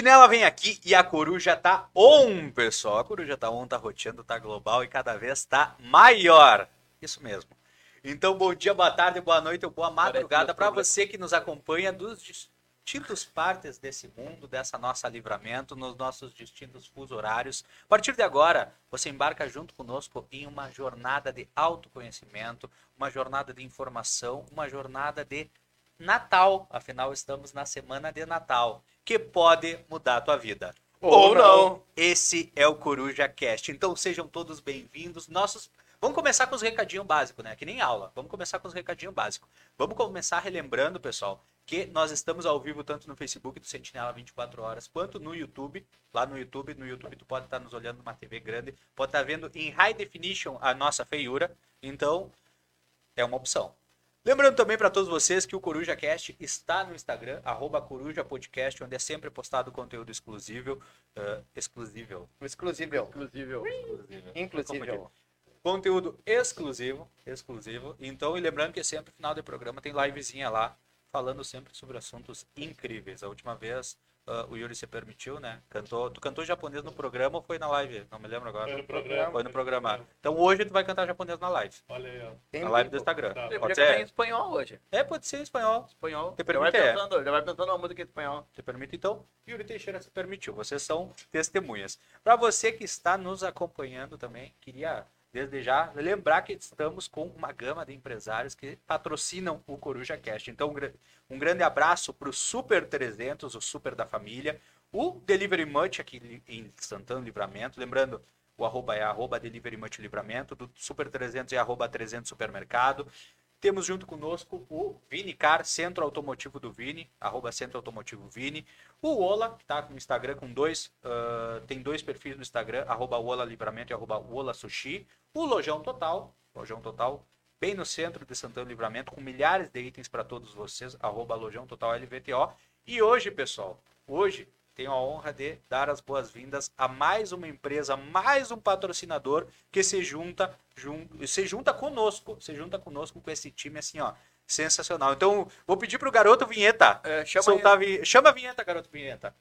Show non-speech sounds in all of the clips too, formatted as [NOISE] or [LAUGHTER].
Chinela vem aqui e a coruja tá on, pessoal. A coruja tá on, tá roteando, tá global e cada vez tá maior. Isso mesmo. Então, bom dia, boa tarde, boa noite ou boa madrugada para você que nos acompanha dos distintos partes desse mundo, dessa nossa livramento, nos nossos distintos fusos horários. A partir de agora, você embarca junto conosco em uma jornada de autoconhecimento, uma jornada de informação, uma jornada de Natal. Afinal, estamos na semana de Natal, que pode mudar a tua vida. Ou não. Esse é o Coruja Cast. Então sejam todos bem-vindos. Nossos Vamos começar com os recadinhos básicos, né? Que nem aula. Vamos começar com os recadinhos básicos. Vamos começar relembrando, pessoal, que nós estamos ao vivo tanto no Facebook do Sentinela 24 horas, quanto no YouTube. Lá no YouTube, no YouTube tu pode estar nos olhando numa TV grande, pode estar vendo em high definition a nossa feiura. Então, é uma opção. Lembrando também para todos vocês que o Coruja Cast está no Instagram, arroba Coruja Podcast, onde é sempre postado conteúdo exclusivo. Uh, exclusivo. Exclusivo. Exclusivo. Inclusive. Conteúdo exclusivo, exclusivo. Então, e lembrando que sempre no final do programa tem livezinha lá, falando sempre sobre assuntos incríveis. A última vez uh, o Yuri se permitiu, né? Cantou, tu cantou japonês no programa ou foi na live? Não me lembro agora. Foi no programa. Foi no programa. Então hoje tu vai cantar japonês na live. Olha aí, ó. Tem Na live do. Instagram. Tá. Pode cantar em ser? espanhol hoje. É, pode ser em espanhol. Espanhol. Te Já vai, permite, é. pensando, já vai pensando uma música em espanhol. Te permite então? Yuri Teixeira se permitiu. Vocês são testemunhas. Para você que está nos acompanhando também, queria desde já lembrar que estamos com uma gama de empresários que patrocinam o Coruja Cast. Então, um gra- grande abraço para o Super 300, o Super da família, o Delivery Much aqui em Santana Livramento. Lembrando, o arroba é arroba Delivery Much Livramento, do Super 300 é arroba 300 Supermercado. Temos junto conosco o Vini Car, Centro Automotivo do Vini, arroba Centro Automotivo Vini. O Ola, que tá no Instagram com dois, ah, tem dois perfis no Instagram, arroba Ola Livramento e arroba Ola Sushi. O Lojão Total, Lojão Total, bem no centro de Santana do Livramento, com milhares de itens para todos vocês, arroba Lojão Total LVTO. E hoje, pessoal, hoje tenho a honra de dar as boas-vindas a mais uma empresa, mais um patrocinador que se junta, jun, se junta conosco, se junta conosco com esse time assim, ó, sensacional. Então, vou pedir pro garoto vinheta. É, chama soltar a vi- Chama a vinheta, garoto vinheta.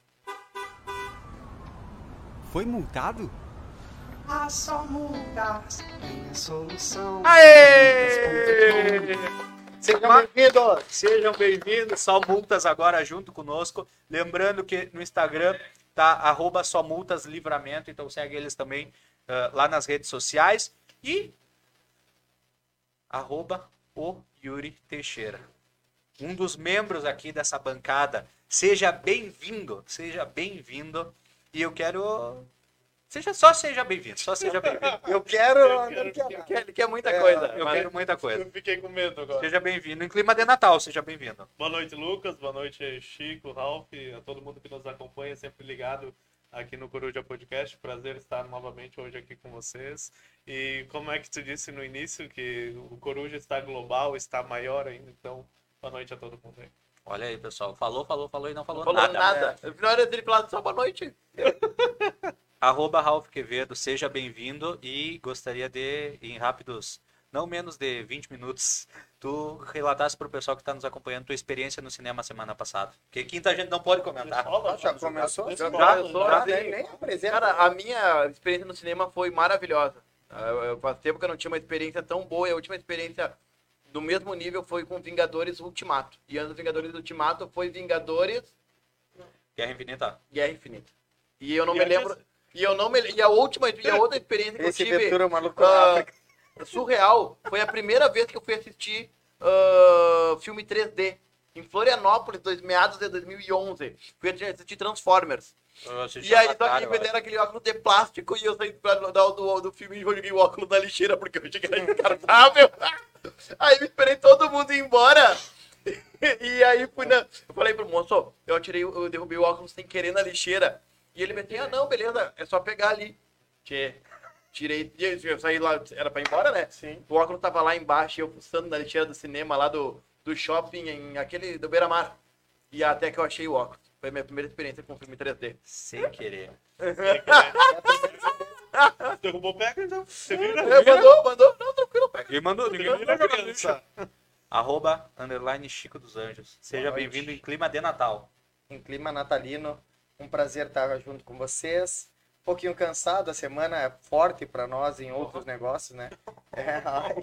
Foi multado? A só multas tem a solução. Aê! Sejam bem-vindos. Sejam bem-vindos, só multas agora junto conosco. Lembrando que no Instagram tá arroba só multas livramento, então segue eles também ah, lá nas redes sociais. E arroba o Yuri Teixeira. Um dos membros aqui dessa bancada. Seja bem-vindo, seja bem-vindo. E eu quero. Seja, só seja bem-vindo, só seja bem-vindo. Eu quero. Eu Eu quero- eu quero, ele quer muita É, coisa. Eu mas- quero muita coisa. Eu fiquei com medo agora. Seja bem-vindo. Em clima de Natal, seja bem-vindo. Boa noite, Lucas. Boa noite, Chico, Ralph, a todo mundo que nos acompanha, sempre ligado aqui no Coruja Podcast. Prazer estar novamente hoje aqui com vocês. E como é que tu disse no início que o Coruja está global, está maior ainda, então boa noite a todo mundo aí. Olha aí, pessoal. Falou, falou, falou e não falou, Não falou nada. nada. No final dele falar só boa noite. [LAUGHS] Arroba Ralph Quevedo, seja bem-vindo e gostaria de, em rápidos, não menos de 20 minutos, tu relatasse para o pessoal que está nos acompanhando tua experiência no cinema semana passada. Porque quinta a gente não pode comentar. Fala, já começou? Já né? Já nem, nem apresenta. Cara, a minha experiência no cinema foi maravilhosa. Eu, eu, faz tempo que eu não tinha uma experiência tão boa. E a última experiência do mesmo nível foi com Vingadores Ultimato. E antes do Vingadores Ultimato foi Vingadores Guerra Infinita. Guerra Infinita. E eu não E me antes- lembro. E eu não me E a última e a outra experiência que Esse eu tive. Ventura maluco África. surreal. Foi a primeira vez que eu fui assistir ah, filme 3D. Em Florianópolis, dois, meados de 2011. Fui assistir Transformers. Eu assisti E aí, só que me deram aquele óculos de plástico e eu saí pra, do, do, do filme e joguei o óculos na lixeira porque eu achei que era descartável. [LAUGHS] aí me esperei todo mundo ir embora. [LAUGHS] E aí fui na. Eu falei pro moço, eu atirei, eu derrubei o óculos sem querer na lixeira. E ele me disse, ah não, beleza, é só pegar ali. Tchê. Tirei, e eu saí lá, era pra ir embora, né? Sim. O óculos tava lá embaixo eu fuçando na lixeira do cinema lá do, do shopping, em aquele do Beira Mar. E até que eu achei o óculos. Foi a minha primeira experiência com filme 3D. Sem querer. [LAUGHS] Derrubou pega, então. Você vira? É, mandou, mandou. Não, tranquilo, pega. E mandou, ninguém Vira criança. Arroba, underline Chico dos Anjos. Seja bem-vindo em clima de Natal. Em clima natalino, Um prazer estar junto com vocês. Um pouquinho cansado, a semana é forte para nós em outros negócios, né? É, ai,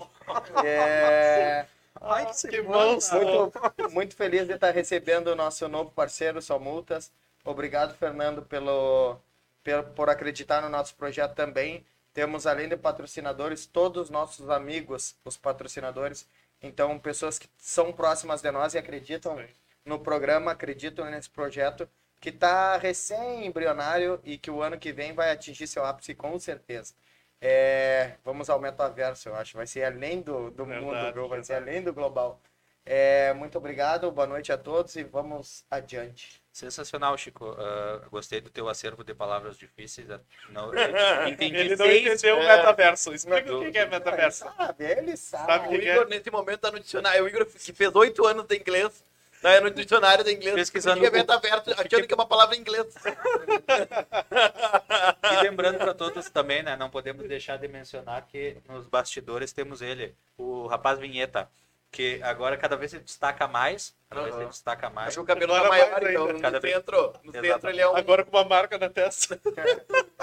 é, [LAUGHS] Ai, que bom, muito, muito feliz de estar recebendo o nosso novo parceiro, Só Multas. Obrigado, Fernando, pelo, pelo, por acreditar no nosso projeto também. Temos, além de patrocinadores, todos os nossos amigos, os patrocinadores. Então, pessoas que são próximas de nós e acreditam no programa, acreditam nesse projeto, que está recém-embrionário e que o ano que vem vai atingir seu ápice com certeza. É, vamos ao metaverso, eu acho. Vai ser além do, do mundo, Verdade, viu? vai ser verdade. além do global. É, muito obrigado, boa noite a todos e vamos adiante. Sensacional, Chico. Ah, gostei do teu acervo de palavras difíceis. Não, [LAUGHS] entendi Ele não seis. entendeu o É. metaverso. Explica o que é metaverso. Sabe, ele sabe. Sabe O Igor, nesse momento, tá no dicionário. O Igor, que fez oito anos de inglês, tá é no dicionário de inglês. Pesquisando Que é o- metaverso, achando que é uma palavra em inglês. [LAUGHS] E lembrando para todos também, né? Não podemos deixar de mencionar que nos bastidores temos ele, o rapaz Vinheta, que agora cada vez se destaca mais. Cada vez se destaca mais. Acho que o cabelo tá maior, mais então. ainda. No Cada vez- centro, no Exato. centro ele é um... Agora com uma marca na testa. [LAUGHS]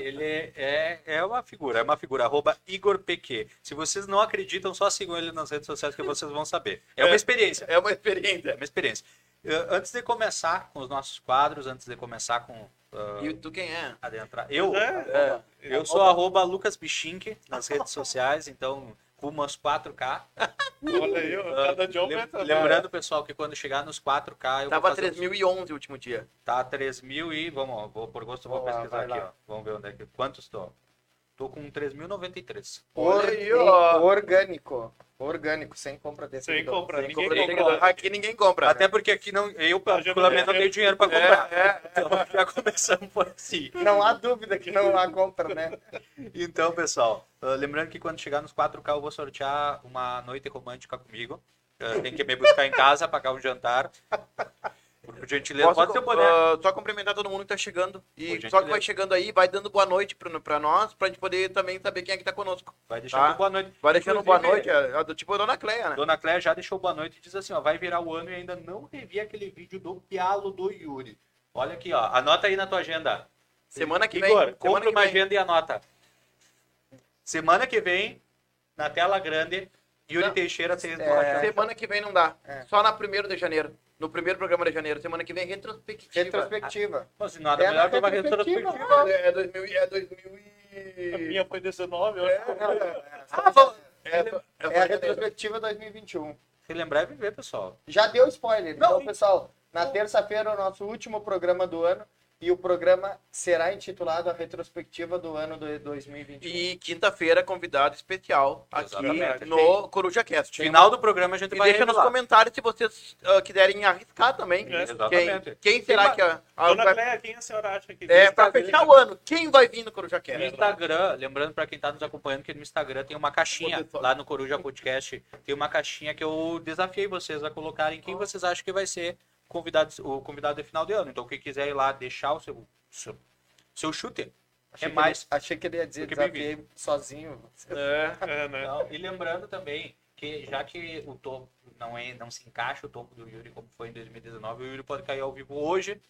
Ele é, é uma figura, é uma figura, arroba Igor PQ. Se vocês não acreditam, só sigam ele nas redes sociais que vocês vão saber. É uma É. experiência. É uma É experiência. uma experiência. Antes de começar com os nossos quadros, antes de começar com ah, E tu quem é? adentrar, eu, É. eu sou arroba Lucas Bichink nas redes sociais, então rumo aos 4K. Olha aí, ó, [LAUGHS] cada dia Lem- aumenta. Lembrando, pessoal, que quando chegar nos 4K, eu Tava vou fazer... 3.011 o último dia. Tá 3 mil e, vamos, vou, por gosto, eu vou Vamos lá, pesquisar aqui, lá. ó. Vamos ver onde é que... Quantos tô? Tô com 3.093. Olha Or- aí, ó. orgânico. Orgânico, sem compra desse. Sem compra, Sem ninguém compra, compra. Aqui ninguém compra. Até porque aqui não, eu, já particularmente, não é. tenho dinheiro para comprar. É, é. Então, [LAUGHS] já começamos por assim. Não há dúvida que não há compra, né? Então, pessoal, ah, lembrando que quando chegar nos 4K, eu vou sortear uma noite romântica comigo. Ah, tem que me buscar em casa, pagar um jantar. Por gentileza, Posso, pode ser o boné. ah, só cumprimentar todo mundo que tá chegando. E só que vai chegando aí, vai dando boa noite pra, pra nós, pra gente poder também saber quem é que tá conosco. Vai deixando tá. boa noite. Vai deixando boa noite, é, é tipo a Dona Cleia, né? Dona Cléia já deixou boa noite e diz assim, ó, vai virar o ano e ainda não revi aquele vídeo do pialo do Yuri. Olha aqui, ó, anota aí na tua agenda. Semana que vem. Igor, semana compra uma vem. agenda e anota. Semana que vem, na tela grande, Yuri Não. Teixeira tem É. Semana que vem não dá. É. Só na 1 de janeiro. No primeiro programa de janeiro. Semana que vem, retrospectiva. Retrospectiva. Pô, se nada É melhor que uma retrospectiva. retrospectiva. É 2000 e- é 2000 A e... minha foi 19, eu É, acho. Não, é, Ah, vamos... É, é, é a retrospectiva 2021. Se lembrar é viver, pessoal. Já deu spoiler. Não, então, e- pessoal, na terça-feira é o nosso último programa do ano e o programa será intitulado A Retrospectiva do Ano de 2021. E quinta-feira, convidado especial aqui Exatamente. no Coruja Cast. Final do programa a gente E vai deixa nos comentários se vocês ah, quiserem arriscar também. É, exatamente. Quem, quem será Tem que a, a- Dona vai- Cleia, quem a senhora acha que é pra Instagram. fechar o ano? Quem vai vir no Coruja No Cast? Instagram, lembrando para quem tá nos acompanhando que no Instagram tem uma caixinha, lá no Coruja Podcast, tem uma caixinha que eu desafiei vocês a colocarem quem vocês acham que vai ser convidado, o convidado de final de ano. Então, quem quiser ir lá deixar o seu, seu, seu chute, Achei é que mais. ele- achei que ele ia dizer que desafiei sozinho. É, é, né? Não, e lembrando também que já que o topo não, é, não se encaixa o topo do Yuri como foi em 2019, o Yuri pode cair ao vivo hoje,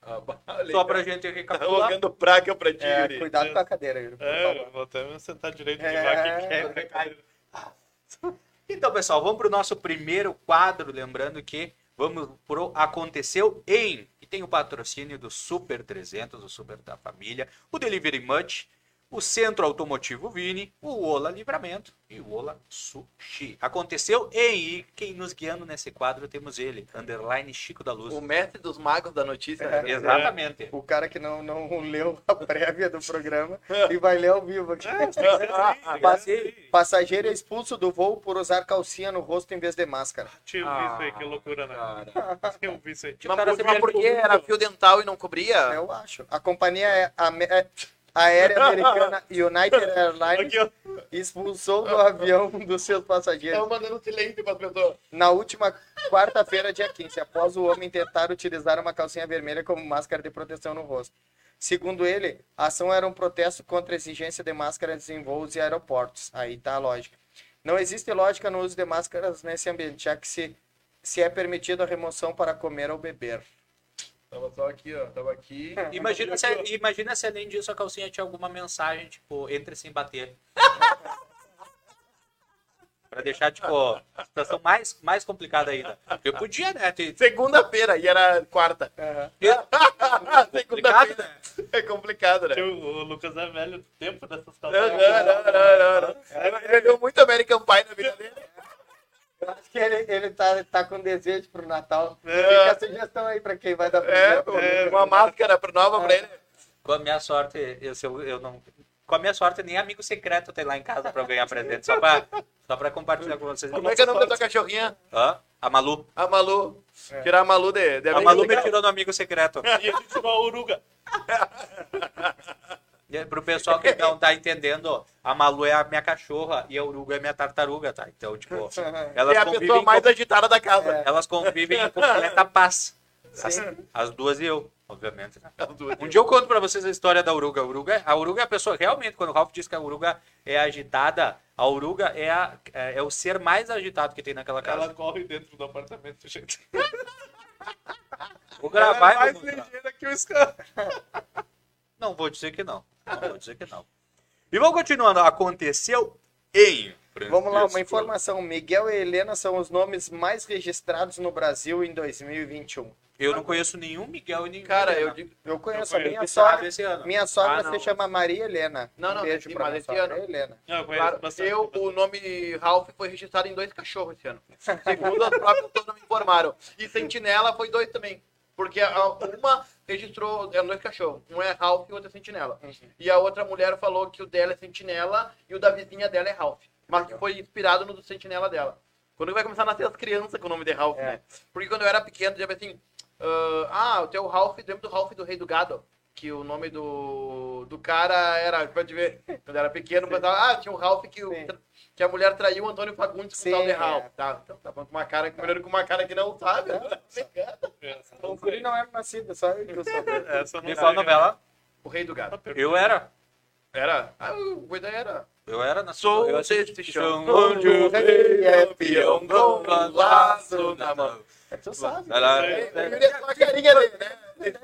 [LAUGHS] só pra gente Tá recapitular. jogando praga pra ti, É, Yuri. cuidado com a cadeira, Yuri, É, vou até me sentar direito É, é. cai. [LAUGHS] Então, pessoal, vamos para o nosso primeiro quadro. Lembrando que vamos pro Aconteceu em. E tem o patrocínio do Super 300, o Super da Família, o Delivery Much, o Centro Automotivo Vini, o Ola Livramento e o Ola Sushi. Aconteceu em. E quem nos guiando nesse quadro temos ele, Underline Chico da Luz. O mestre dos magos da notícia. É. né? Exatamente. O cara que não, não leu a prévia do programa [LAUGHS] e vai ler ao vivo aqui. [LAUGHS] Passei. Passageiro é expulso do voo por usar calcinha no rosto em vez de máscara. Tinha eu vi isso aí, que loucura, né? Cara. Eu vi isso aí. Mas, cara por, se mas por que era fio dental e não cobria? Eu acho. A companhia é ame- é aérea americana [LAUGHS] United Airlines expulsou do avião um dos seus passageiros mandando silêncio pessoas. na última quarta-feira, dia 15, após o homem tentar utilizar uma calcinha vermelha como máscara de proteção no rosto. Segundo ele, a ação era um protesto contra a exigência de máscaras em voos e aeroportos. Aí tá a lógica. Não existe lógica no uso de máscaras nesse ambiente, já que se, se é permitido a remoção para comer ou beber. Tava só aqui, ó. Tava aqui. Imagina se, imagina se além disso a calcinha tinha alguma mensagem, tipo, entre sem bater. [LAUGHS] pra deixar, tipo, a situação mais, mais complicada ainda. Porque podia, né? Ter, Segunda-feira, e era quarta. [LAUGHS] complicado, Segunda-feira. né? É complicado, né? Tio, O Lucas é velho do tempo dessas Não, calças. não, não, não, não, não. Ele viu muito American Pie na vida dele. Eu acho que ele, ele tá, tá com desejo pro Natal. É. Fica a sugestão aí pra quem vai dar É, presente. uma máscara pro nova pra ele. Com a minha sorte, eu, eu, eu não. Com a minha sorte, nem amigo secreto tem lá em casa pra eu ganhar presente, só pra, só pra compartilhar com vocês. Como é que é o nome da tua cachorrinha? Hã? A Malu. A Malu. Tirar a Malu de, de A Malu me tirou no amigo secreto. [LAUGHS] E a gente tirou a uruga. [LAUGHS] Pro pessoal que não tá entendendo, a Malu é a minha cachorra e a Uruga é a minha tartaruga, tá? Então, tipo, elas [LAUGHS] É a pessoa mais com- agitada da casa. elas convivem em completa paz. As, as duas e eu, obviamente. né? Um dia eu conto pra vocês a história da Uruga. A Uruga, a Uruga é a pessoa, realmente, quando o Ralph diz que a Uruga é agitada, a Uruga é, a- é, é o ser mais agitado que tem naquela casa. Ela corre dentro do apartamento, gente. Vou Ela gravar é mais ligeira que o Scan. [LAUGHS] Não vou dizer que não. Não vou dizer que não. E vamos continuando. Aconteceu em. Vamos lá, uma informação. Miguel e Helena são os nomes mais registrados no Brasil em 2021. Eu não conheço nenhum Miguel e nenhum. Cara, eu Helena. digo. Eu conheço Eu a minha sogra. sabe esse ano. Minha sogra Ah, se chama Maria Helena. Não, não, um beijo pra mas sogra ano- Helena. Não, eu conheço Claro, bastante. eu, o nome Ralph foi registrado em dois cachorros esse ano. Segundo as próprias pessoas me informaram. E Sentinela foi dois também. Porque a- uma registrou, eram dois cachorros. Um é Ralph e o outro é Sentinela. E a outra mulher falou que o dela é Sentinela e o da vizinha dela é Ralph. Mas que foi inspirado no do Sentinela dela. Quando vai começar a nascer as crianças com o nome de Ralph, É. né? Porque quando eu era pequeno, dizia assim, ah, ah, o teu Ralph, lembra do Ralph do Rei do Gado? Que o nome do, do cara era, pode ver, quando eu era pequeno, pensava, ah, tinha um Ralph que, o. que a mulher traiu o Antônio Fagundes com Sim, o tal de é. Tá, então tá bom, com uma cara, melhor com uma cara que não sabe. né? O não Guri não era nascido, só eu que fala a novela. O Rei do Gado. Eu era. Era? Ah, o Coisa era. Eu era na Sou eu desse chão, onde o rei é peão com um laço na mão. É, Tu sabe. É dele, né?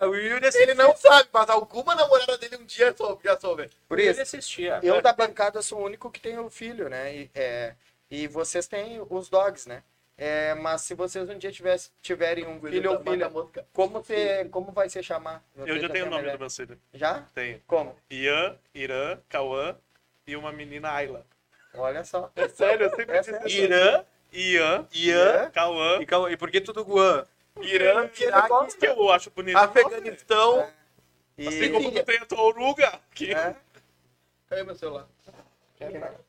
O Yuri Ele não sabe, mas alguma namorada dele um dia soube, já soube. Por Ele isso, assistia. eu da bancada sou o único que tem um filho, né? E, é, e vocês têm os dogs, né? É, mas se vocês um dia tivesse, tiverem um filho ou filha, como, você, como vai se chamar? Eu já tenho o nome do meu filho. Já? Tenho. Como? Ian, Irã, Cauã e uma menina Ayla. Olha só. É sério, eu sempre É disse isso. Irã, Ian, Ian Cauã, e, Cal- e por que tudo Guan? Irã, que Iraque, eu acho bonito. Afeganistão. E, Assim como tu tem a tua oruga. Que... é, Cadê meu celular?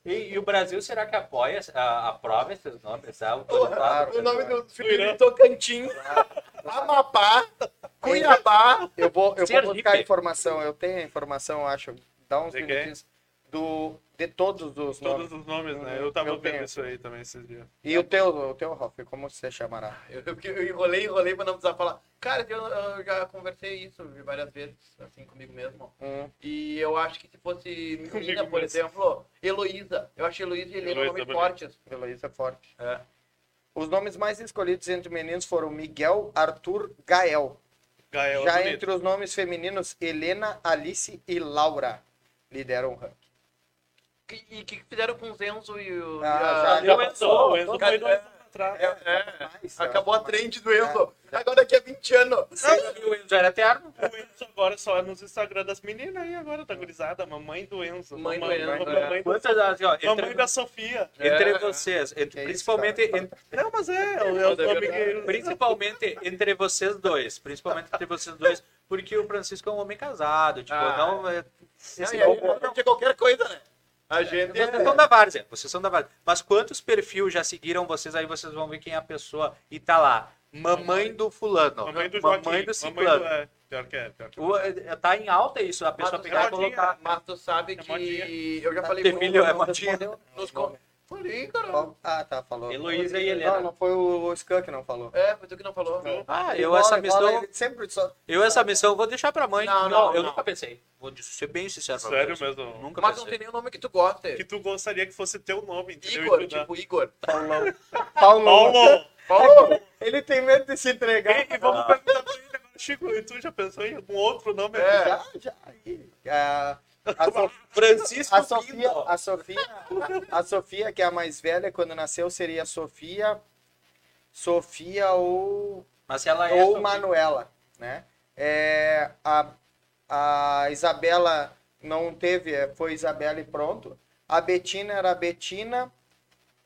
E, e o Brasil, será que apoia, a, aprova esses nomes? Porra, autoridade? o nome do filho Irã. de Tocantins, Amapá, Cuiabá. eu vou, eu vou buscar a informação. Eu tenho a informação, acho. Dá uns minutinhos. Do, de todos os nomes. Todos os nomes, né? Eu tava Eu vendo tenho. isso aí também esses dias. E o teu, o teu, Ralf, como você chamará? Eu, eu, eu enrolei, enrolei pra não precisar falar. Cara, eu, eu já conversei isso várias vezes, assim, comigo mesmo. Hum, E eu acho que se fosse menina, por exemplo, Heloísa. Eu acho Heloísa e Helena nomes fortes. Heloísa é forte. É. Os nomes mais escolhidos entre meninos foram Miguel, Arthur, Gael. Gael é Já bonito. entre os nomes femininos, Helena, Alice e Laura lideram o ranking. Que- E o que fizeram com o Zenzo e o. Ah, e a- já- Cadê o Enzo? foi dois anos atrás. É, é. Mas, Acabou a trend do Enzo. Agora daqui a 20 anos. O Enzo era eterno? O Enzo agora só é nos Instagram das meninas aí agora, tá gurizada. Mamãe do Enzo. Mãe do mamãe, Enzo, mamãe, é. Quantas, assim, ó, mamãe entre, da Sofia. entre É. vocês, entre- principalmente, cara? en- Não, mas é, é, é os verdade. amiguinhos. principalmente entre vocês dois, principalmente entre vocês dois, porque o Francisco é um homem casado, tipo, Ah. não é, Não, gente é qualquer coisa, né? A gente Vocês é... são da várzea, vocês são da várzea. Mas quantos perfis já seguiram vocês aí, vocês vão ver quem é a pessoa e tá lá, mamãe do fulano, Mamãe do Joaquim. mamãe do mamãe ciclano. do... É, pior que é, pior que é. O- é, Tá em alta isso, a Mas pessoa pegar e colocar. mas tu sabe É que modinha. eu já falei filho é modinha. nos. Falei, cara. Qual- Ah, tá, falou. Heloísa e Helena. Não, não foi o Scan que não falou. É, foi tu que não falou. Ah, eu Bola, essa missão, sempre só... eu essa missão vou deixar pra mãe. Não, não, eu não. nunca pensei. Vou ser bem sincero pra Sério mesmo? Nunca Mas não tem nenhum nome que tu goste. Que tu gostaria que fosse teu nome, entendeu? Igor, E dá- tipo Igor. Paulão. Paulo. Paulo! Paulo! Ele tem medo de se entregar. E, e vamos perguntar pra ele agora Chico, e tu já pensou em algum outro nome? É. Já, já. A, So- Francisco a Sofia, a Sofia, a Sofia, que é a mais velha, quando nasceu seria Sofia, Sofia ou Mas ela é. ou Manuela, né? É, a, a Isabela não teve, é, foi Isabela e pronto. A Betina era a Betina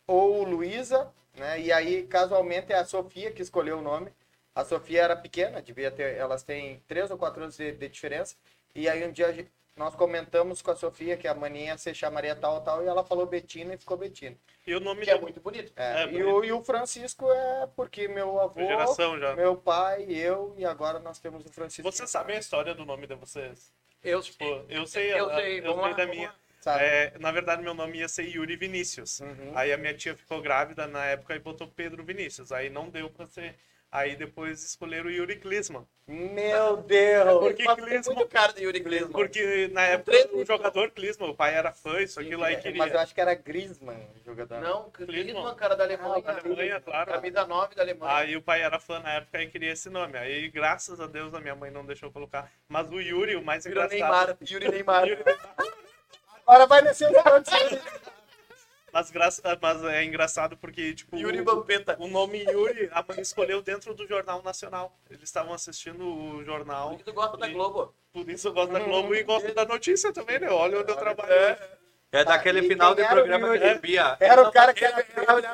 ou Luísa, né? E aí, casualmente, é a Sofia que escolheu o nome. A Sofia era pequena, devia ter, elas têm três ou quatro anos de, de diferença. E aí um dia nós comentamos com a Sofia que a maninha se chamaria tal, tal, e ela falou Betina e ficou Betina. E o nome Que é do- muito bonito. É, É, e, o, e o Francisco é porque meu avô, geração já. meu pai, eu, e agora nós temos o Francisco. Vocês sabem a história do nome de vocês? Eu Tipo, eu sei, Eu sei, eu sei da minha. É, na verdade, meu nome ia ser Yuri Vinícius. Uhum. Aí a minha tia ficou grávida na época e botou Pedro Vinícius. Aí não deu pra ser. Aí depois escolheram Yuri Klisman. Meu Deus! Por que Mas é Klisman? muito cara de Yuri Klinsmann. Porque na época o jogador Klisman, o pai era fã, isso aquilo aí É, queria. Mas eu acho que era Griezmann o jogador. Não, Klinsmann. Klinsmann, cara da Alemanha. Da Alemanha, claro. Camisa 9 da Alemanha. Aí o pai era fã na época e queria esse nome. Aí, graças a Deus, a minha mãe não deixou eu colocar. Mas o Yuri, o mais Virou engraçado. Neymar. Yuri Neymar. Agora vai descer o pontos. Mas, graça, mas é engraçado porque, tipo, Yuri o, Vampeta. o nome Yuri, a mãe escolheu dentro do Jornal Nacional. Eles estavam assistindo o jornal, Por tu gosta da Globo? por isso eu gosto da Globo e gosto da notícia também, né? Olha onde eu trabalho. É daquele E final o programa que via. Era o cara que Ele era,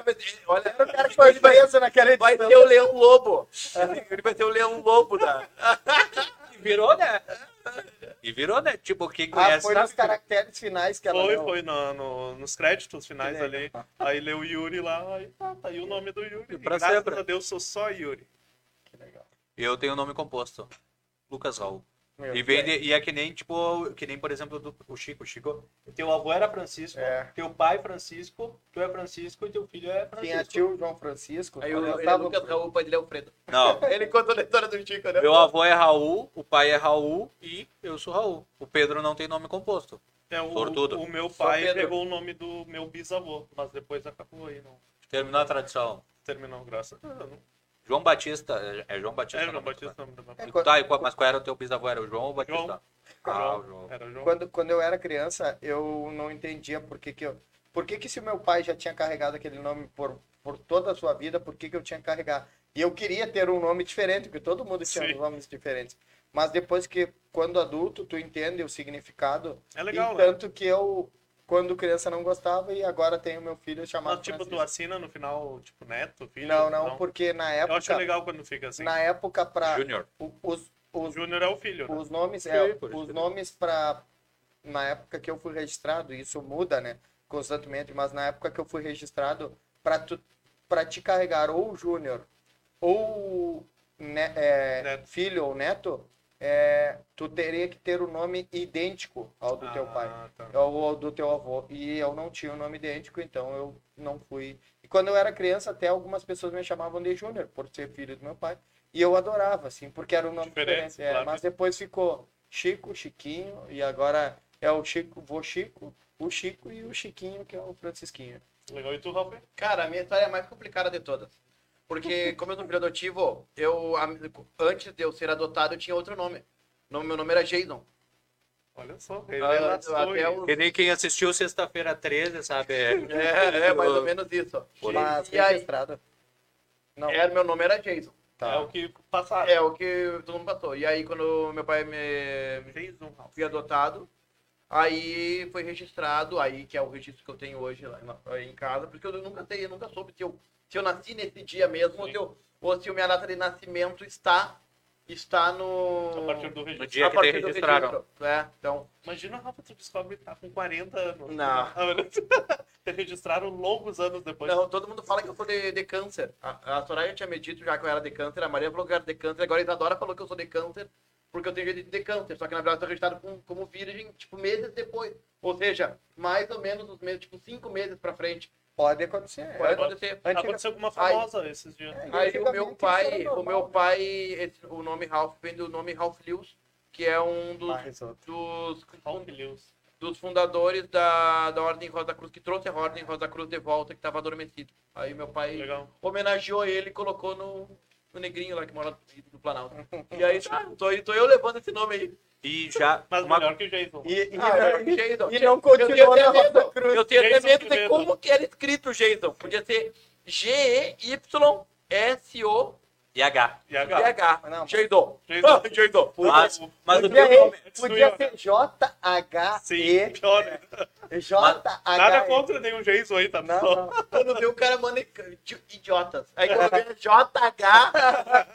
vai Olha, era o cara que foi preso naquela vai edição. ser o Leão Lobo. [LAUGHS] Ele vai ser o Leão Lobo. [LAUGHS] E virou, né? E virou, né? Tipo, quem Ah, conhece. foi sabe nos caracteres finais que ela Foi, deu. foi no- no- nos créditos finais ali. Aí leu Yuri lá, aí tá, tá aí o nome do Yuri. E Pra graças sempre. a Deus sou só Yuri. Que legal. Eu tenho o nome composto. Lucas Raul. Meu E, vem de- e é que nem, tipo, que nem, por exemplo, do, o Chico. O Chico, teu avô era Francisco, É. teu pai Francisco, tu é Francisco e teu filho é Francisco. tio João Francisco. Aí o eu ele é tava- Raul, o pai dele é Alfredo. Não, [LAUGHS] Ele contou a história do Chico, né? meu avô é Raul, o pai é Raul e eu sou Raul. O Pedro não tem nome composto. É, o, Sortudo. o meu pai pegou o nome do meu bisavô, mas depois acabou aí, não Terminou a tradição. terminou, graças a Deus. João Batista, é é João Batista. É, o João Batista, pai. É. Tá, e qual- mas qual era o teu bisavô? Era o João ou o Batista? João. Ah, o João. Era o João. Quando, quando eu era criança, eu não entendia por que que eu... Por que que se o meu pai já tinha carregado aquele nome por, por toda a sua vida, por que que eu tinha que carregar? E eu queria ter um nome diferente, porque todo mundo tinha Sim. nomes diferentes. Mas depois que, quando adulto, tu entende o significado. É legal, e né? tanto que eu, quando criança, não gostava e agora tenho meu filho chamado Mas, tipo, tu Francisco. assina no final, tipo, neto, filho? Não, não, porque na Eu acho época... legal quando fica assim. Na época, pra... Júnior. o- Os, O os, Júnior é o filho, né? os nomes, Sim, é, isso os que- nomes para na época que eu fui registrado, isso muda, né, constantemente, mas na época que eu fui registrado, para tu para te carregar ou o júnior ou ne- é, filho ou neto, é, tu teria que ter o nome idêntico ao do teu pai Ah, tá. ou ao do teu avô. E eu não tinha o nome idêntico, então eu não fui. E quando eu era criança, até algumas pessoas me chamavam de Júnior, por ser filho do meu pai. E eu adorava, assim, porque era um nome Diferente, diferente. é, claro. Mas depois ficou Chico, Chiquinho, e agora é o Chico, vô Chico, o Chico e o Chiquinho, que é o Francisquinho. Legal. E tu, Ralf? Cara, a minha história é a mais complicada de todas. Porque, como eu sou filho adotivo, eu, a- antes de eu ser adotado, eu tinha outro nome. O Meu nome era Jason. Olha só, até revelações. Que nem quem assistiu sexta-feira 13, sabe? [LAUGHS] É, é, mais ou menos isso. Mas E aí, registrado. Não, era, meu nome era Jason. tá. É o que passaram. É o que todo mundo passou. E aí, quando meu pai me Ralf. fui adotado, aí foi registrado, aí que é o registro que eu tenho hoje lá em casa, porque eu nunca tenho, eu nunca soube se eu, se eu nasci nesse dia mesmo, ou se, eu, ou se a minha data de nascimento está, está no... A partir do No registro. dia a que te partir do registraram. registro. É, então, Imagina, Rafa, tu descobre que tá com 40 anos. Não. [LAUGHS] Te registraram longos anos depois. não, todo mundo fala que eu sou de, de câncer. A, a Soraya tinha me dito já que eu era de câncer, a Maria falou que eu era de câncer, agora a Isadora falou que eu sou de câncer, porque eu tenho jeito de câncer, só que na verdade eu tô registrado como, como virgem, tipo, meses depois. Ou seja, mais ou menos os meses, tipo, cinco meses pra frente. Pode acontecer. Pode acontecer. Antiga- Aconteceu com uma famosa esses dias. É, Aí o meu pai, era o normal, meu né? pai, esse- o nome Ralph vem do nome Ralph Lewis, que é um dos, Ah, dos, Ralph Lewis. dos fundadores da, da Ordem Rosa Cruz, que trouxe a Ordem Rosa Cruz de volta, que estava adormecido. Aí meu pai Legal. homenageou ele e colocou no, o negrinho lá que mora no Planalto. [LAUGHS] E aí, tá, tô, tô eu levando esse nome aí. E já. [LAUGHS] Mas uma- melhor que o Jason. E, e, Ah, que e- Jason. e não tenho na Rosa. Cruz. Eu tenho até medo de como que era escrito Jason. Podia ser G-E-Y-S-O E H. E H. H. Não, mas- Jason. Jason. Ah. Mas, mas o teu nome. podia ser J-H-E. Sim, pior. né? [LAUGHS] Nada contra nenhum Jason aí, tá? Não, não. Quando vê o cara manda idi- idiotas. Aí quando vê [LAUGHS] J-H.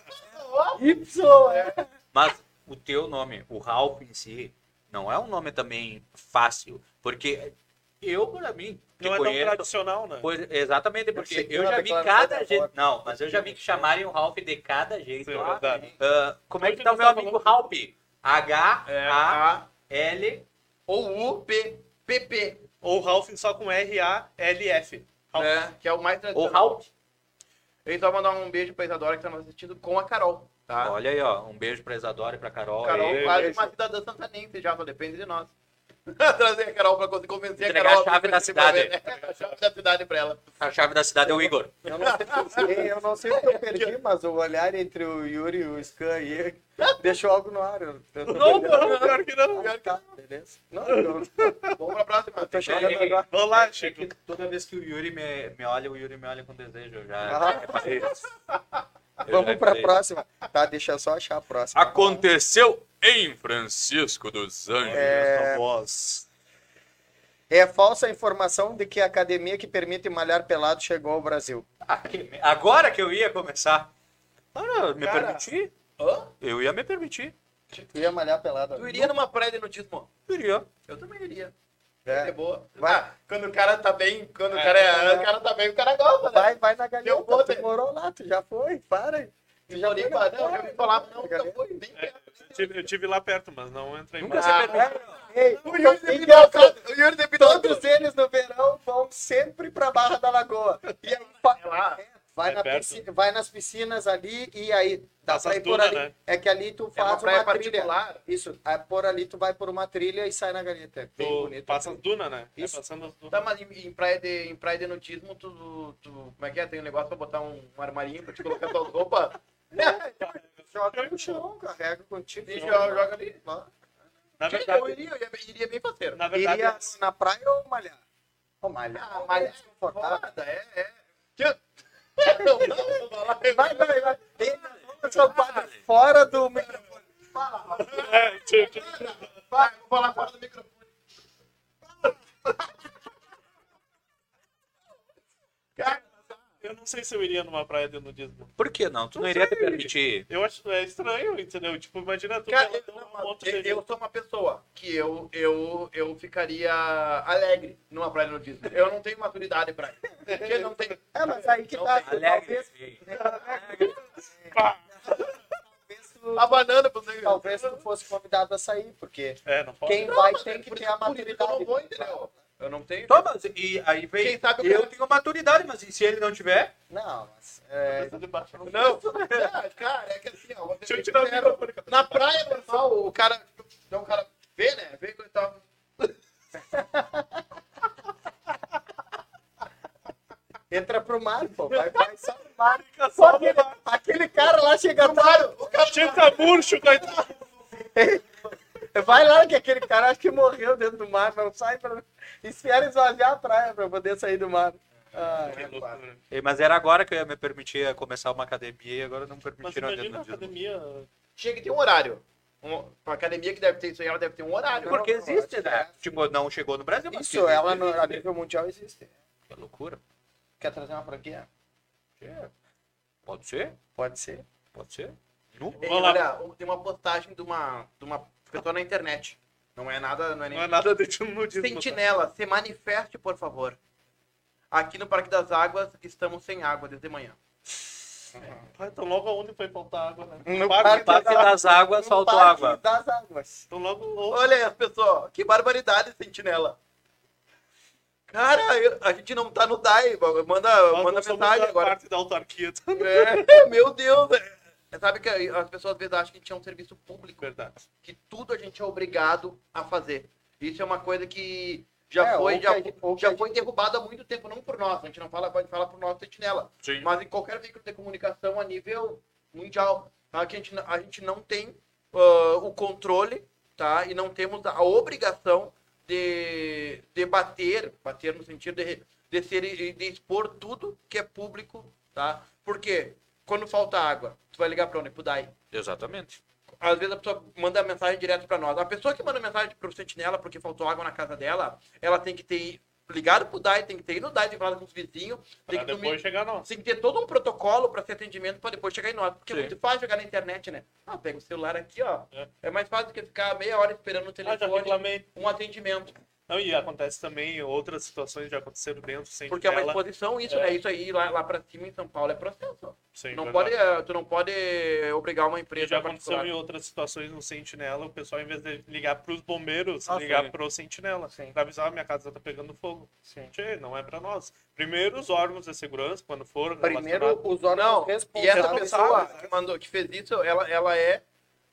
Y. é. Mas o teu nome, o Ralph em si, não é um nome também fácil. Porque eu, pra mim, que Não é tão conheço. tradicional, né? Pois, exatamente, porque eu já vi cada jeito. Não, mas eu já vi que chamarem o Ralph de cada jeito. Sim, é Ah, verdade. ah, como é que tá o meu tá amigo Ralph? H-A-L. Ou U, P, P, P. Ou Ralph só com R-A-L-F. Ralph. É, que é o mais Ou tradicional. Ralph. Eu só mandar um beijo pra Isadora que tá nos assistindo com a Carol. Tá? Olha aí, ó. Um beijo pra Isadora e pra Carol. Carol aí. quase beijo. uma cidadã santanense já, só depende de nós. [LAUGHS] Trazer a Carol pra conseguir convencer Entregar a Carol. a chave da cidade. ver. É, a chave da cidade pra ela. A chave da cidade é o Igor. Eu não, sei, eu não sei o que eu perdi, mas o olhar entre o Yuri e o Scan aí deixou algo no ar. Eu, eu tô Não, perdendo. não, pior que não. Ah, tá, beleza. Não, eu [LAUGHS] Vamos pra próxima. eu tô chegando agora. Vamos lá, É Chico. que toda vez que o Yuri me, me olha, o Yuri me olha com desejo. Eu já. Ah. Já Vamos pra falei. próxima. Tá, deixa eu só achar a próxima. Aconteceu em Francisco dos Anjos. É. Voz. É falsa a informação de que a academia que permite malhar pelado chegou ao Brasil. Aqui- Agora que eu ia começar. Cara, me Cara. permitir? Hã? Eu ia me permitir. Tu ia malhar pelado. Tu iria numa praia de nudismo? Eu iria. Eu também iria. É, É. boa. Vai. Ah, quando o cara tá bem, quando o É. cara, é, o cara tá bem, o cara gosta, né? Vai, vai na Eu galinha. vou, Tu né? morou lá, tu já foi, para. Tu Já nem foi na falava, não, já praia, me falava, na não, nunca foi, nem É, perto. eu, tive, eu tive lá perto, mas não entrei Nunca mais. se Ah, permitiu. Ei, O Yuri de engraçado, Pitoca, o Yuri de Pitoca. todos eles no verão vão sempre pra Barra da Lagoa. E aí, fa- É lá. Vai, É na piscina, vai nas piscinas ali e aí dá Passa pra ir por ali. né? É que ali tu É uma faz praia uma, trilha. particular. Isso, aí por ali tu vai por uma trilha e sai na galinha. É bem Tu bonito. passa as dunas, né? É Isso. passando as dunas. Tá, mas em, em praia de, em praia de nudismo, tu, tu. Como é que é? Tem um negócio pra botar um, um armarinho pra te colocar tuas [LAUGHS] roupas? Joga no chão, carrega contigo. E joga, joga ali. Na Eu verdade, iria, eu iria, iria bem faceiro. na verdade Iria na praia ou malhar? Ou malhar. Ah, mas é é, é. Vai, vai, vai. Ei, nós vamos fora do microfone. Fala, é, Vai, vou falar fora do microfone. Cara, eu não sei se eu iria numa praia de nudismo. Por que não? Tu não iria te permitir. Eu acho é estranho, entendeu? Tipo, imagina tu Cara, eu, não, eu, de eu sou uma pessoa que eu, eu, eu ficaria alegre numa praia nudista. Eu não tenho maturidade pra isso. Porque não tem. É, mas aí que Não tá. tem. Alegre. Talvez, A banana pra você. talvez tu fosse convidado a sair, porque É, não pode. quem vai tem que Por ter a que eu maturidade. não vou, entendeu? Eu não tenho. Thomas, e aí vem. Quem sabe o eu tenho maturidade, mas se ele não tiver? Não, mas. É, baixo, não. Não, [LAUGHS] Ah, cara, é que assim, ó. Deixa eu tirar o sincero. microfone. Na praia normal, o cara. Então o cara vê, né? Vê que tá. [LAUGHS] entra pro mar, pô. Vai, vai só no mar. Fica Só aquele, mar. aquele cara lá chega atrás. O cara Fica murcho, coitado. Vai lá que aquele cara acho que morreu dentro do mar. Não sai pra. Espera esvaziar a praia pra poder sair do mar. Ah, Que. Ei, Mas era agora que eu ia me permitir começar uma academia e agora não Mas é permitiram imagina a dentro academia. chega e tem um horário. Um, pra academia que deve ter isso aí, ela deve ter um horário. Porque Não, existe, que né? é. Tipo, não chegou no Brasil, mas isso, que ela no, a nível mundial existe. Que loucura. Quer trazer uma franquia? É. Pode ser, Pode ser. pode ser. Ei, olha, tem uma postagem de uma, de uma pessoa na internet. Não é nada, não é nem. Não é nada de nudismo. Sentinela, se manifeste, por favor. Aqui no Parque das Águas, estamos sem água desde manhã. Então logo aonde foi faltar água, né? No Parque- Parque das Águas No faltou Parque água. das águas. Então logo. Olha aí as pessoas, que barbaridade, Sentinela. Cara, eu- a gente não tá no DAI, manda, Nós manda mensagem agora. parte da autarquia. [LAUGHS] É, meu Deus. é. Sabe que as pessoas às vezes acham que a gente é um serviço público, Verdade. que tudo a gente é obrigado a fazer. Isso é uma coisa que já É, foi, já, gente- já a foi derrubado há muito tempo, não por nós, a gente não fala, pode falar por nosso sentinela. Sim. Mas em qualquer veículo de comunicação a nível mundial. Tá? Que a, gente, a gente não tem ah, o controle tá? e não temos a obrigação de, de bater, bater no sentido de, de, ser, de expor tudo que é público. Tá? Porque quando falta água, tu vai ligar para onde? Pro DAI. Exatamente. Às vezes a pessoa manda mensagem direto para nós. A pessoa que manda mensagem pro Sentinela porque faltou água na casa dela, ela tem que ter ligado pro DAI, tem que ter ido no DAI, tem que falar com os vizinhos, tem Pra que depois dormir- chegar nós. tem que ter todo um protocolo para ser atendimento para depois chegar em nós. Porque é Sim. muito fácil chegar na internet, né? Ah, pega o celular aqui, ó. É. É, mais fácil do que ficar meia hora esperando no Ah, telefone reclamei. um atendimento. Não, e acontece também, outras situações já aconteceram dentro sem Porque é uma exposição, isso, É. né? Isso aí lá, lá para cima em São Paulo é processo. Sim, não verdade. pode, eh, tu não pode obrigar uma E empresa já aconteceu particular. em outras situações no Sentinela, o pessoal, em vez de ligar para os bombeiros, Ah, ligar sim. para o Sentinela. Sim. Pra avisar, "Ah, minha casa tá pegando fogo. Sim. Tchê, não é para nós. Primeiro, os órgãos de segurança, quando for Primeiro, os órgãos Não, e responsáveis. essa pessoa que mandou, que fez isso, ela, ela é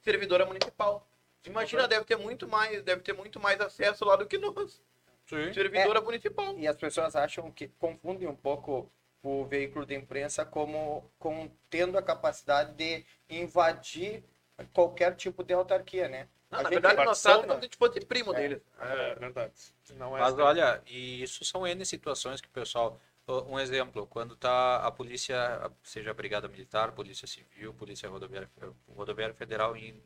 servidora municipal. Imagina, deve ter muito mais, deve ter muito mais acesso lá do que nós. Sim. Servidora municipal. E as pessoas acham que confundem um pouco o veículo de imprensa como, como tendo a capacidade de invadir qualquer tipo de autarquia, né? Não, A na verdade, nós tratamos se a gente fosse primo É. deles. É, verdade. Não é Mas assim. olha, e isso são N situações que o pessoal. Um exemplo, quando tá a polícia, seja a Brigada Militar, Polícia Civil, Polícia Rodoviária, Rodoviária Federal, em,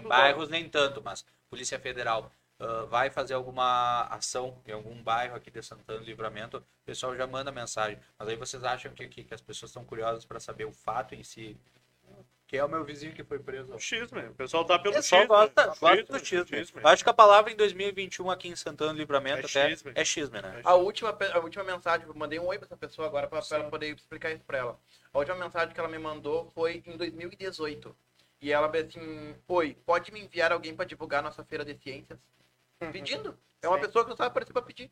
bairros nem tanto, mas Polícia Federal ah, vai fazer alguma ação em algum bairro aqui de Santana do Livramento, o pessoal já manda mensagem. Mas aí vocês acham que, que, que as pessoas estão curiosas para saber o fato em si? Que é o meu vizinho que foi preso. O X, meu. O pessoal tá pelo X. pessoal gosta, gosta X, do. X, meu. Acho que a palavra em 2021 aqui em Santana do Livramento É até chisme. é chisme, né? A última, a última mensagem, eu mandei um oi pra essa pessoa agora pra, pra ela poder explicar isso pra ela. A última mensagem que ela me mandou foi em 2018. E ela disse assim: Oi, pode me enviar alguém pra divulgar nossa feira de ciências? Pedindo. É uma Sim. pessoa que não sabe aparecer pra pedir.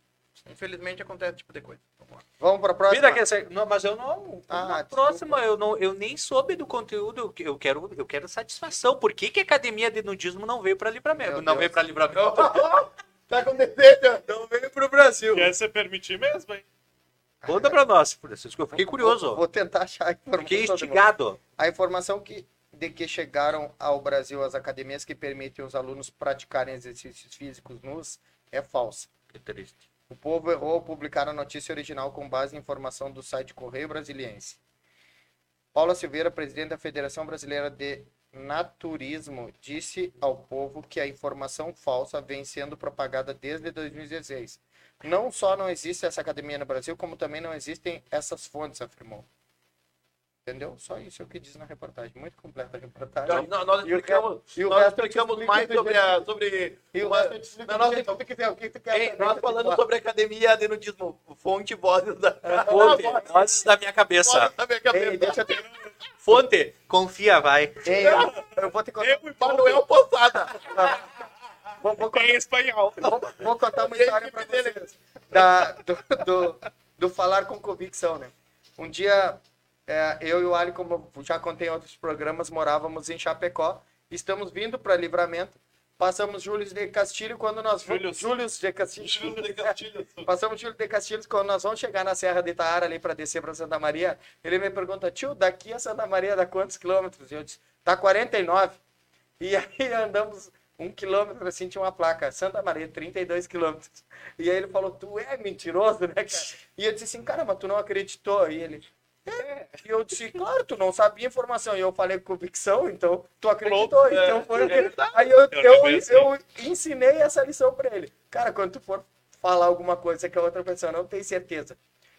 Infelizmente acontece esse tipo de coisa. Vamos lá. Vamos para a próxima. Vida que essa- não, mas eu não. Ah, na próxima eu não, eu nem soube do conteúdo. eu que- Eu quero, eu quero satisfação. Por que, que a academia de nudismo não veio para livramento? Meu não Deus. veio para livramento. tá acontecendo? não veio para o Brasil. Quer se permitir mesmo, hein? Conta para nós, Francisco. Eu fiquei curioso. Vou, vou tentar achar a informação. Fiquei instigado. A informação que, de que chegaram ao Brasil as academias que permitem os alunos praticarem exercícios físicos nus é falsa. Que triste. O povo errou ao publicar a notícia original com base em informação do site Correio Brasiliense. Paula Silveira, presidente da Federação Brasileira de Naturismo, disse ao povo que a informação falsa vem sendo propagada desde 2016. Não só não existe essa academia no Brasil, como também não existem essas fontes, afirmou. Entendeu? Só isso é o que diz na reportagem. Muito completa a reportagem. Nós, nós E o explicamos, resto- e o nós resto eu te explicamos mais sobre, a, sobre E o uma- resto eu te explico jeito que quiser. O que tu quer Ei, nós falando sobre a academia de nudismo, fonte vozes da, Fonte, vozes da minha cabeça. Vozes da minha cabeça. Ei, deixa eu te... Fonte, confia, vai. Ei, eu, eu vou te contar. Eu e Manuel Poçada. Vou, vou, Em espanhol. vou, vou contar uma história pra vocês. Da, do, do, do falar com convicção, né? Um dia, é, eu e o Ali, como já contei em outros programas, morávamos em Chapecó. Estamos vindo para Livramento. Passamos Júlio de Castilho quando nós vamos. Júlio de Castilho. Júlio de Castilho. [LAUGHS] Passamos Júlio de Castilhos quando nós vamos chegar na Serra de Itaara ali para descer para Santa Maria. Ele me pergunta, tio, daqui a Santa Maria dá quantos quilômetros? E eu disse, tá 49. E [LAUGHS] aí andamos um quilômetro assim, tinha uma placa, Santa Maria, 32 quilômetros. E aí ele falou, tu é mentiroso, né, cara? E eu disse assim, cara, mas tu não acreditou? E ele, é. E eu disse, claro, tu não sabia a informação. E eu falei com convicção, então tu acreditou. Pronto, então é, foi o que... é. Aí eu, Eu eu, eu ensinei essa lição pra ele. Cara, quando tu for falar alguma coisa que a outra pessoa não tem certeza,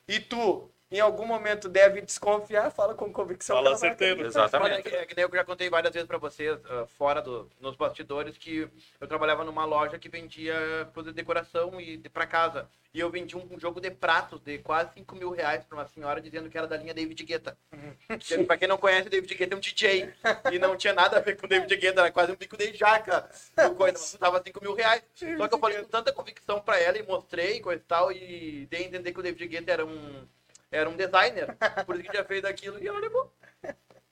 e tu, em algum momento, deve desconfiar, fala com convicção. Fala acreditar. Exatamente. É que, é que nem eu já contei várias vezes pra vocês, ah, fora do, nos bastidores, que eu trabalhava numa loja que vendia coisa de decoração e de, pra casa. E eu vendi um, um jogo de pratos de quase 5 mil reais pra uma senhora dizendo que era da linha David Guetta. Que, pra quem não conhece, David Guetta é um DJ. E não tinha nada a ver com David Guetta, era quase um bico de jaca. Coisa, mas custava 5 mil reais. Só que eu falei com tanta convicção pra ela e mostrei coisa e tal, e dei a entender que o David Guetta era um, era um designer. Por isso que tinha feito aquilo e ela levou.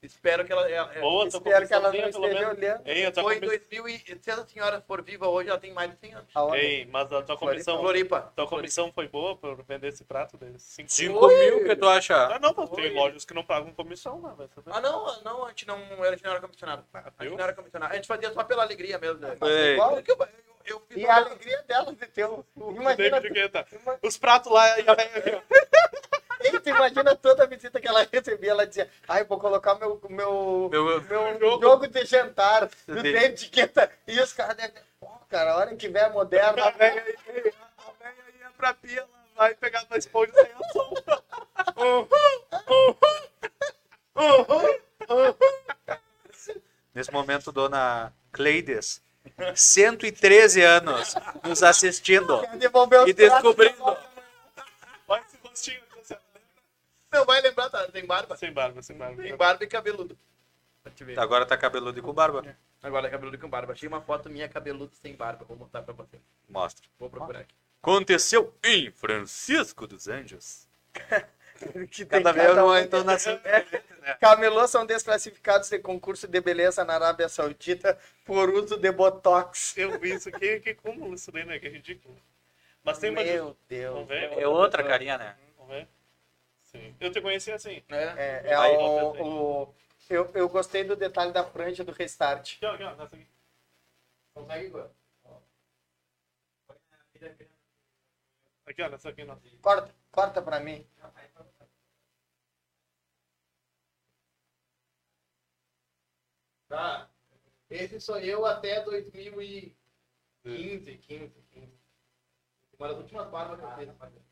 Espero que ela. ela- Boa, Espero que ela não esteja olhando. Tua foi em comissão... 2000 e se essa senhora for viva hoje, ela tem mais de 100 anos. Ei, mas a tua comissão... Floripa. Tua comissão foi boa por vender esse prato deles? 5 5 mil que tu acha? Ah, não, mas tem lojas que não pagam comissão, né? Ah, não, não, a gente não, a gente não era comissionado. A gente não era comissionado. A gente fazia só pela alegria mesmo. né? Ei. Igual- eu, fiz E a alegria dela de ter um. Imagina. Os pratos lá e a [LAUGHS] velha aqui, ó. Ei, tu imagina toda a visita que ela recebia, ela dizia, ai, vou colocar meu, meu, Meu- meu jogo. jogo. de jantar do De- David Guetta. E os caras devem, pô, cara, a hora que vier moderno, A velha ia- a pra pia, ela vai pegar tua esponja sem ação. Nesse momento, dona Cleides, 113 anos, nos assistindo e descobrindo. Olha esse rostinho. Não vai lembrar, tá? Tem barba. Sem barba, sem barba. Tem barba e cabeludo. Pra te ver. Agora tá cabeludo e com barba. Agora é cabeludo com barba. Achei uma foto minha cabeludo sem barba. Vou mostrar pra você. Mostra. Vou procurar aqui. Aconteceu em Francisco dos Anjos. [LAUGHS] Que Cada vez cada uma um. entonação. Camelôs são desclassificados de concurso de beleza na Arábia Saudita por uso de botox. Eu vi isso aqui, que cúmulo isso daí, né? Que é ridículo. Mas tem uma... Meu Deus. Vamos ver? É outra carinha, né? Vamos ver? Sim. Eu te conheci assim. É. É, é Aí, o, o- eu, eu gostei do detalhe da franja do restart. Aqui, ó, aqui, ó. Nessa aqui. Consegue, Igor? Aqui, ó. Nessa aqui, não. Corta, corta pra mim. Tá. Esse sou eu até 2015, 15, 15. Uma das últimas barbas que eu fiz.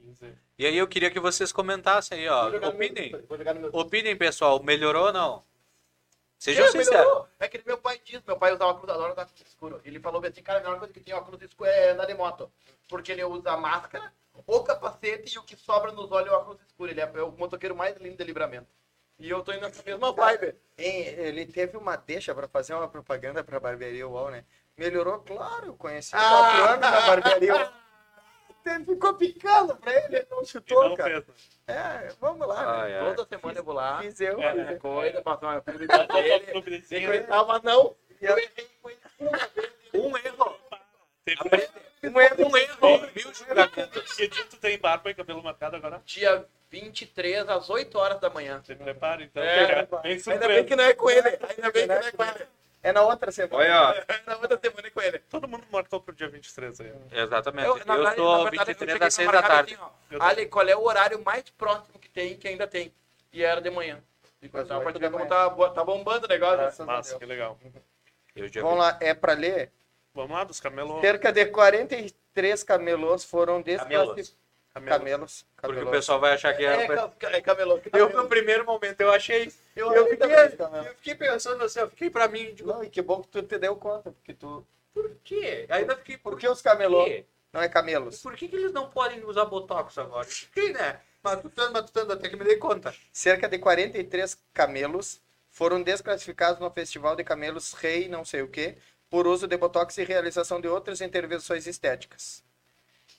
15. E aí eu queria que vocês comentassem aí, ó. Opinem. Meu. Opinem, pessoal. Melhorou ou não? Sejam É, sinceros. melhorou. É que meu pai diz, meu pai usava cruz, adora usar cruz escuro. Ele falou assim, cara, a melhor coisa que tem óculos escuro é andar de moto. Porque ele usa a máscara, o capacete e o que sobra nos olhos é o óculos escuro. Ele é o motoqueiro mais lindo de livramento. E eu tô indo nessa mesma vibe. Hein, Ele teve uma deixa pra fazer uma propaganda pra barbearia UOL, né? Melhorou, claro, eu conheci Ah! anos na barbearia UOL. [LAUGHS] Ele Ficou picando pra ele, ele não chutou, não cara. fez, né? É, vamos lá. Ai, né? ai. Toda semana eu vou lá. Fiz eu. É, fiz eu. Coisa, faço uma publicidade dele. Nem conheçava, não. E eu- Um erro. Um erro. Um erro. Mil julgamentos. Que dia tu tem barba e cabelo marcado agora? Dia 23, às 8 horas da manhã. Se prepara, então. É, Vem Ainda surpresa. bem que não é com ele. Ainda bem que não é com ele. É na outra semana. Olha, ó. Na outra semana é com ele. Todo mundo marcou pro dia 23 aí. Exatamente. Eu, na verdade, eu 23 cheguei às 6 pra da tarde. assim, ó, Ali, qual é o horário mais próximo que tem, que ainda tem? E era de manhã. E pra te ver como tá, tá bombando o negócio. Graças a Massa, que legal. Eu já Vamos vi. lá, é pra ler? Vamos lá, dos camelô. Cerca de 43 camelôs foram desclassificados. Camelos. Camelos. Porque o camelôs. pessoal vai achar que É, é. ca- é camelô. Eu, no primeiro momento, eu achei. Eu, Eu fiquei, eu fiquei pensando assim, eu fiquei pra mim, digo, Não, e que bom que tu te deu conta, porque tu... por quê? Ainda fiquei, por, Por que os camelôs? quê? Não é camelos. Por que, que eles não podem usar botox agora? Fiquei, né? Matutando, matutando, até que me dei conta. Cerca de 43 camelos foram desclassificados no Festival de Camelos Rei não sei o que, por uso de botox e realização de outras intervenções estéticas.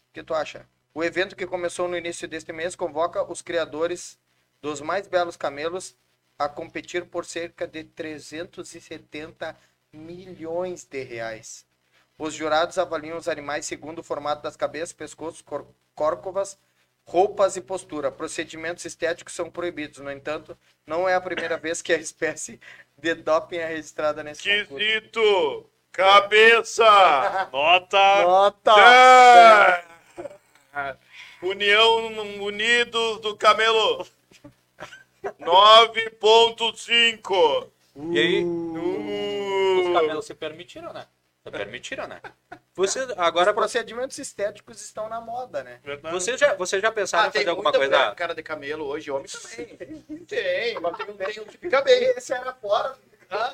O que tu acha? O evento que começou no início deste mês convoca os criadores dos mais belos camelos a competir por cerca de 370 milhões de reais. Os jurados avaliam os animais segundo o formato das cabeças, pescoços, cor- córcovas, roupas e postura. Procedimentos estéticos são proibidos. No entanto, não é a primeira vez que a espécie de doping é registrada nesse concurso. Quesito! Cabeça! Nota! Nota! 10! União Unidos do Camelo! 9.5! E aí, Uh. os camelos se permitiram, né? Se permitiram, né? [LAUGHS] Você, agora, Os procedimentos estéticos estão na moda, né? Verdade. você já, você já pensaram Ah, em tem fazer alguma muita coisa? mulher com cara de camelo hoje, homem também. [LAUGHS] tem, mas tem, tem um que fica bem. Esse era fora. Ah,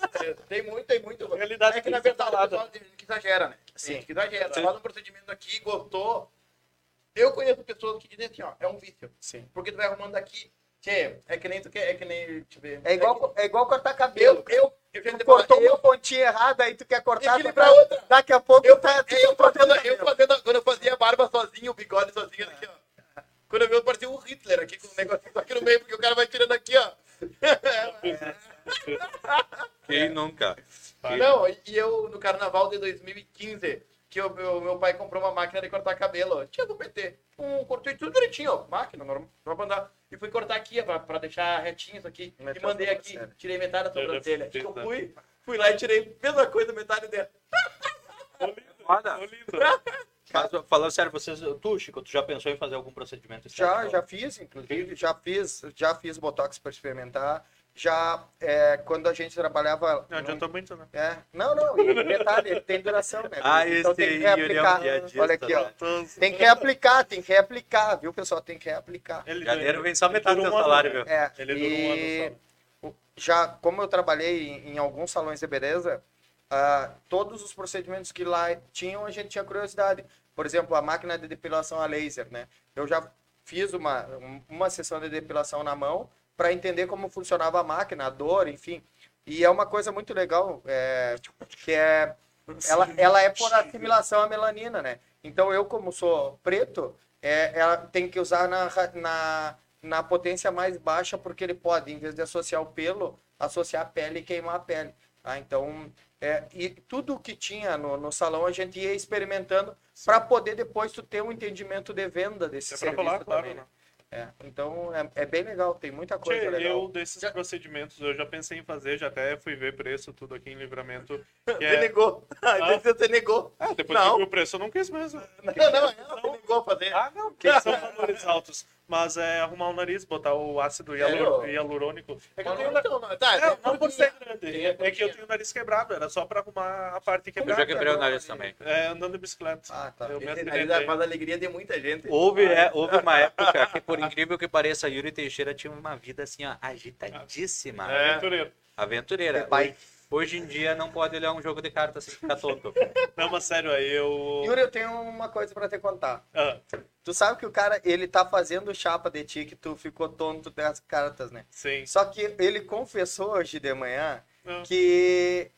[LAUGHS] tem muito, tem muito. Realidade é que na tem verdade tem que exagera, né? Tem Sim. que exagera. Sim. Faz um procedimento aqui, gostou. Eu conheço pessoas que dizem assim, ó, é um vício. Sim. Porque tu vai arrumando aqui. Tchê, é que nem tu quer, é que nem. Deixa eu ver. É igual, é igual cortar cabelo. Eu, eu, eu Tu te cortou falar, uma pontinha errada, aí tu quer cortar Equilibrar pra- outra. Daqui a pouco Eu, tá, eu, eu, fazendo, eu fazendo, quando eu fazia barba sozinho, o bigode sozinho, aqui, ó. Quando eu vi, eu parecia um Hitler aqui com um negocinho aqui no meio, porque o cara vai tirando aqui, ó. [LAUGHS] nunca. Não, e eu no carnaval de 2015, que o meu, meu pai comprou uma máquina de cortar cabelo. Tinha do PT. Um, cortei tudo direitinho, ó. Máquina, normal, só pra andar. Fui cortar aqui, ó, pra, pra deixar retinho isso aqui. Meteu e mandei aqui, sobrancelha. tirei metade da Eu sobrancelha. fiz Eu isso. fui, fui lá e tirei a mesma coisa, metade dela. Ô, lindo, [LAUGHS] ô, lindo. Mas, falando sério, vocês, tu, Chico, tu já pensou em fazer algum procedimento Já, já fiz, inclusive, já fiz, já fiz botox para experimentar. Já é, quando a gente trabalhava. Não adiantou muito, né? É, não, não, e detalhe, tem duração, né? Ah, então esse tem que é um reaplicar. piadista, Olha aqui, ó. Então, Tem que reaplicar, tem que reaplicar, viu, pessoal? Tem que reaplicar. ele- Janeiro vem só metade do salário, viu? É, Ele durou um e ano só. já, como eu trabalhei em, em alguns salões de beleza, ah, todos os procedimentos que lá tinham, a gente tinha curiosidade. Por exemplo, a máquina de depilação a laser, né? Eu já fiz uma, um- uma sessão de depilação na mão para entender como funcionava a máquina, a dor, enfim. E é uma coisa muito legal, é, que é ela, ela é por assimilação à melanina, né? Então eu, como sou preto, é, ela tem que usar na, na, na potência mais baixa, porque ele pode, em vez de associar o pelo, associar a pele e queimar a pele. Tá? Então, é, e tudo que tinha no, no salão a gente ia experimentando para poder depois tu ter um entendimento de venda desse É serviço falar, claro, também, né? É, então é, é bem legal, tem muita coisa Tchê, legal. eu, desses procedimentos, eu já pensei em fazer, já até fui ver preço, tudo aqui em livramento. [LAUGHS] Que Você é... negou. [LAUGHS] Aí você negou. Ah, depois Não. que eu vi o preço, eu não quis mesmo. [LAUGHS] Não, não, ela você negou a fazer. Ah, não, que são valores altos. Mas é arrumar o nariz, botar o ácido hialur- Sério? hialurônico. É que eu tenho não- então, tá, É, não por ser grande, é, é que eu tenho o nariz quebrado, era só pra arrumar a parte Eu quebrada. já quebrei o nariz também. É, andando de bicicleta. Ah, tá. Eu Esse nariz faz a alegria de muita gente. Houve, é, houve uma [LAUGHS] época que, por incrível que pareça, Yuri Teixeira tinha uma vida assim, ó, agitadíssima. É. Aventureira. De pai. Hoje, em dia não pode olhar um jogo de cartas sem ficar tonto. [LAUGHS] Não, mas sério, aí eu. Yuri, eu tenho uma coisa para te contar. Ah, Tu sabe que o cara, ele tá fazendo chapa de ti que tu ficou tonto das cartas, né? sim. Só que ele confessou hoje de manhã Ah, que.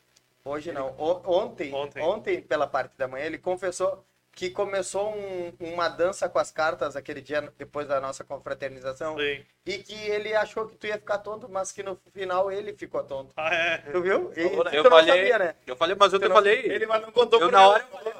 Hoje não, o- ontem, Ontem. ontem, pela parte da manhã, ele confessou que começou um- uma dança com as cartas aquele dia depois da nossa confraternização Sim. e que ele achou que tu ia ficar tonto, mas que no final ele ficou tonto. Ah, é. Tu viu? E, tu Eu não falei, sabia, né? eu falei, mas eu Tu te não- falei. Ele mas não contou Eu na hora eu falei,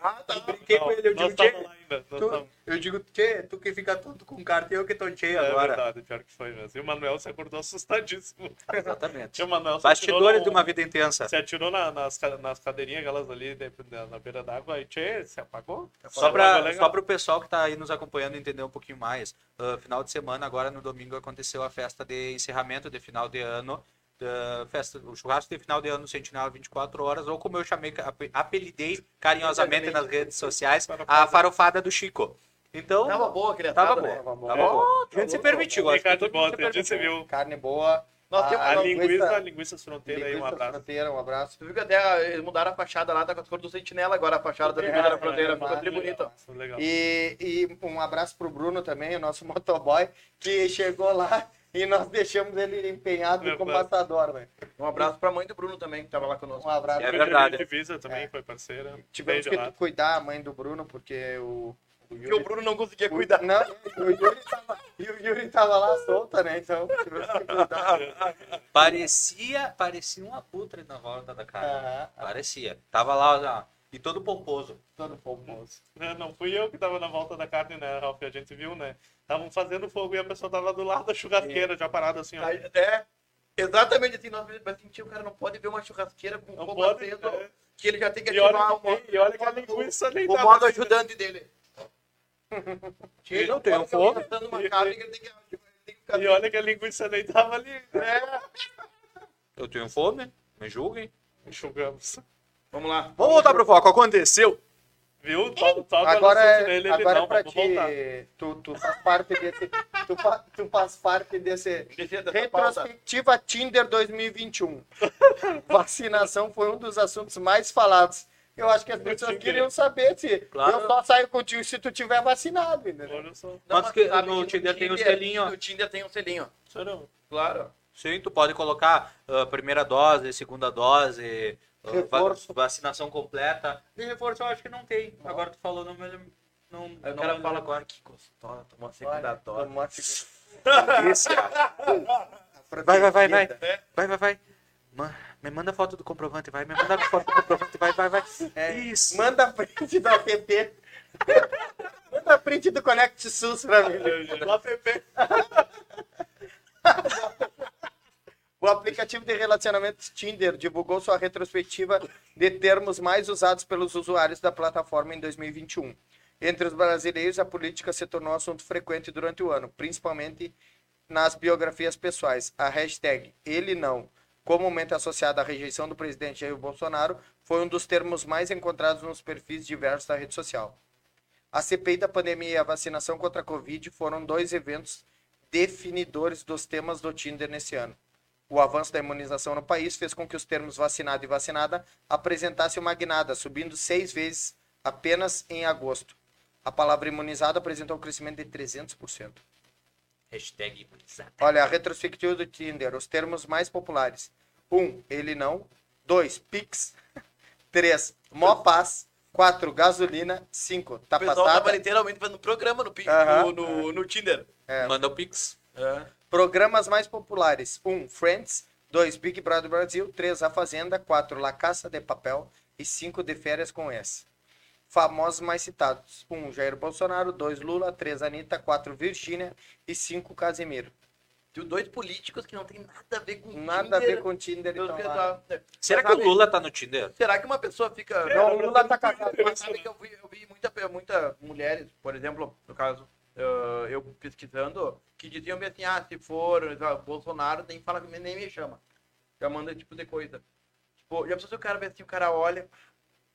Ah, tá. eu brinquei com ele, eu digo, tava "Tchê, lá ainda. nós tu, eu digo, tchê, tu que fica tonto com carta e eu que tontei É agora. verdade, pior que foi mesmo. E o Manuel se acordou assustadíssimo. Exatamente. [LAUGHS] E o Manuel se Bastidores atirou de no- uma vida intensa. Se atirou na- nas, nas cadeirinhas aquelas ali na, na beira d'água e tchê, se apagou? Só para só pro pessoal que tá aí nos acompanhando entender um pouquinho mais, ah, final de semana, agora no domingo, aconteceu a festa de encerramento de final de ano, da festa, o churrasco de final de ano Sentinela 24 horas, ou como eu chamei, ape- apelidei carinhosamente nas redes sociais, a farofada do Chico. Então, Tava boa aquele tava bom, né? Tava bom. tava bom. A gente se permitiu, acho que Ricardo todo mundo se Bota, a gente se permitiu. viu. Carne boa. Nós A- temos A linguiça, linguiça- linguiça fronteira aí, um Linguiça abraço. fronteira, um abraço. Tu viu que até eles mudaram a fachada lá, tá com as cores do Sentinela agora, a fachada da Linguiça da Fronteira. Ficou é, tri bonita. Legal. E, e um abraço pro Bruno também, o nosso [LAUGHS] motoboy, que chegou lá e nós deixamos ele empenhado Verdade. como matador, velho. Um abraço pra mãe do Bruno também, que tava lá conosco. Um abraço. É Foi verdade. de Divisa também É. foi parceira. Tivemos Beijo que lá. cuidar a mãe do Bruno, porque o. o Porque o Bruno não conseguia cuidar. Não, o Yuri tava, e o Yuri tava lá solta, né? Então tivemos que cuidar. Parecia, parecia uma putra na volta da cara. Aham, Parecia. Tava lá, ó, e todo pomposo. todo pomposo. Não, não fui eu que tava na volta da carne, né, Ralf? A gente viu, né? Estavam fazendo fogo e a pessoa tava do lado da churrasqueira, já parada assim, ó. Aí, É, exatamente assim, nós sentiu, o cara não pode ver uma churrasqueira com Não fogo pode, aceso, é. que ele já tem que E ativar olha, modo, e olha que a linguiça nem o modo assim, ajudante dele. [LAUGHS] Ele não tem um fogo. uma E- carne que ele tem que, ele tem que ficar E olha que a linguiça nem tava ali. É. [LAUGHS] Eu tenho fome, me julguem. Enxugamos. Vamos lá. Vamos voltar pro foco. Aconteceu. Viu? Agora é, nele, agora não, é pra ti. Tu, tu faz parte desse. Tu, fa- tu faz parte desse. Pauta. Retrospectiva Tinder 2021. [LAUGHS] Vacinação foi um dos assuntos mais falados. Eu acho que as pessoas queriam saber se Claro. eu só saio contigo se tu tiver vacinado, entendeu? Olha só. Mas mas que no Tinder tem um selinho. No Tinder tem um selinho. Sério? Claro. Sim, tu pode colocar ah, primeira dose, segunda dose, Reforço. vacinação completa. De reforço eu acho que não tem. Agora tu falou, não me lembro. Não, o não cara fala, agora. que gostosa, tomou a segunda dose. tomou a segunda- cara. [LAUGHS] Vai, vai, vai, vai. Vai, vai, vai. Ma- Me manda foto do comprovante, vai. Me manda foto do comprovante, vai, vai, vai. É, Isso. Manda print do app. [LAUGHS] Manda print do Connect SUS pra mim. Do app. [LAUGHS] O aplicativo de relacionamentos Tinder divulgou sua retrospectiva de termos mais usados pelos usuários da plataforma em 2021. Entre os brasileiros, a política se tornou assunto frequente durante o ano, principalmente nas biografias pessoais. A hashtag ele não, comumente associada à rejeição do presidente Jair Bolsonaro, foi um dos termos mais encontrados nos perfis diversos da rede social. A CPI da pandemia e a vacinação contra a Covid foram dois eventos definidores dos temas do Tinder nesse ano. O avanço da imunização no país fez com que os termos vacinado e vacinada apresentassem uma guinada, subindo seis vezes apenas em agosto. A palavra imunizado apresentou um crescimento de 300%. Hashtag imunizado. Olha, a retrospectiva do Tinder, os termos mais populares. 1. Um, ele não. 2. Pix. [LAUGHS] 3. Mó paz. 4. Gasolina. 5. O pessoal tava literalmente fazendo programa no, no, no, no Tinder. Manda o Pix. Programas mais populares: 1. Um, Friends. 2. Big Brother Brasil. 3. A Fazenda. 4. La Caça de Papel. E 5. De Férias com S. Famosos mais citados: 1. Um, Jair Bolsonaro. 2. Lula. 3. Anitta. 4. Virgínia. E 5. Casemiro. Tem dois políticos que não tem nada a ver com Nada a Tinder. ver com Tinder e lá. é. Será que o Lula tá no Tinder? Será que uma pessoa fica. Não, o Lula tá casado. Mas sabe que eu vi, eu vi muita, muita mulheres, por exemplo, no caso, eh, eu pesquisando, que diziam assim, ah, se for ah, Bolsonaro, nem fala nem me chama. Já manda esse tipo de coisa. Tipo, já se o cara vê assim, o cara olha,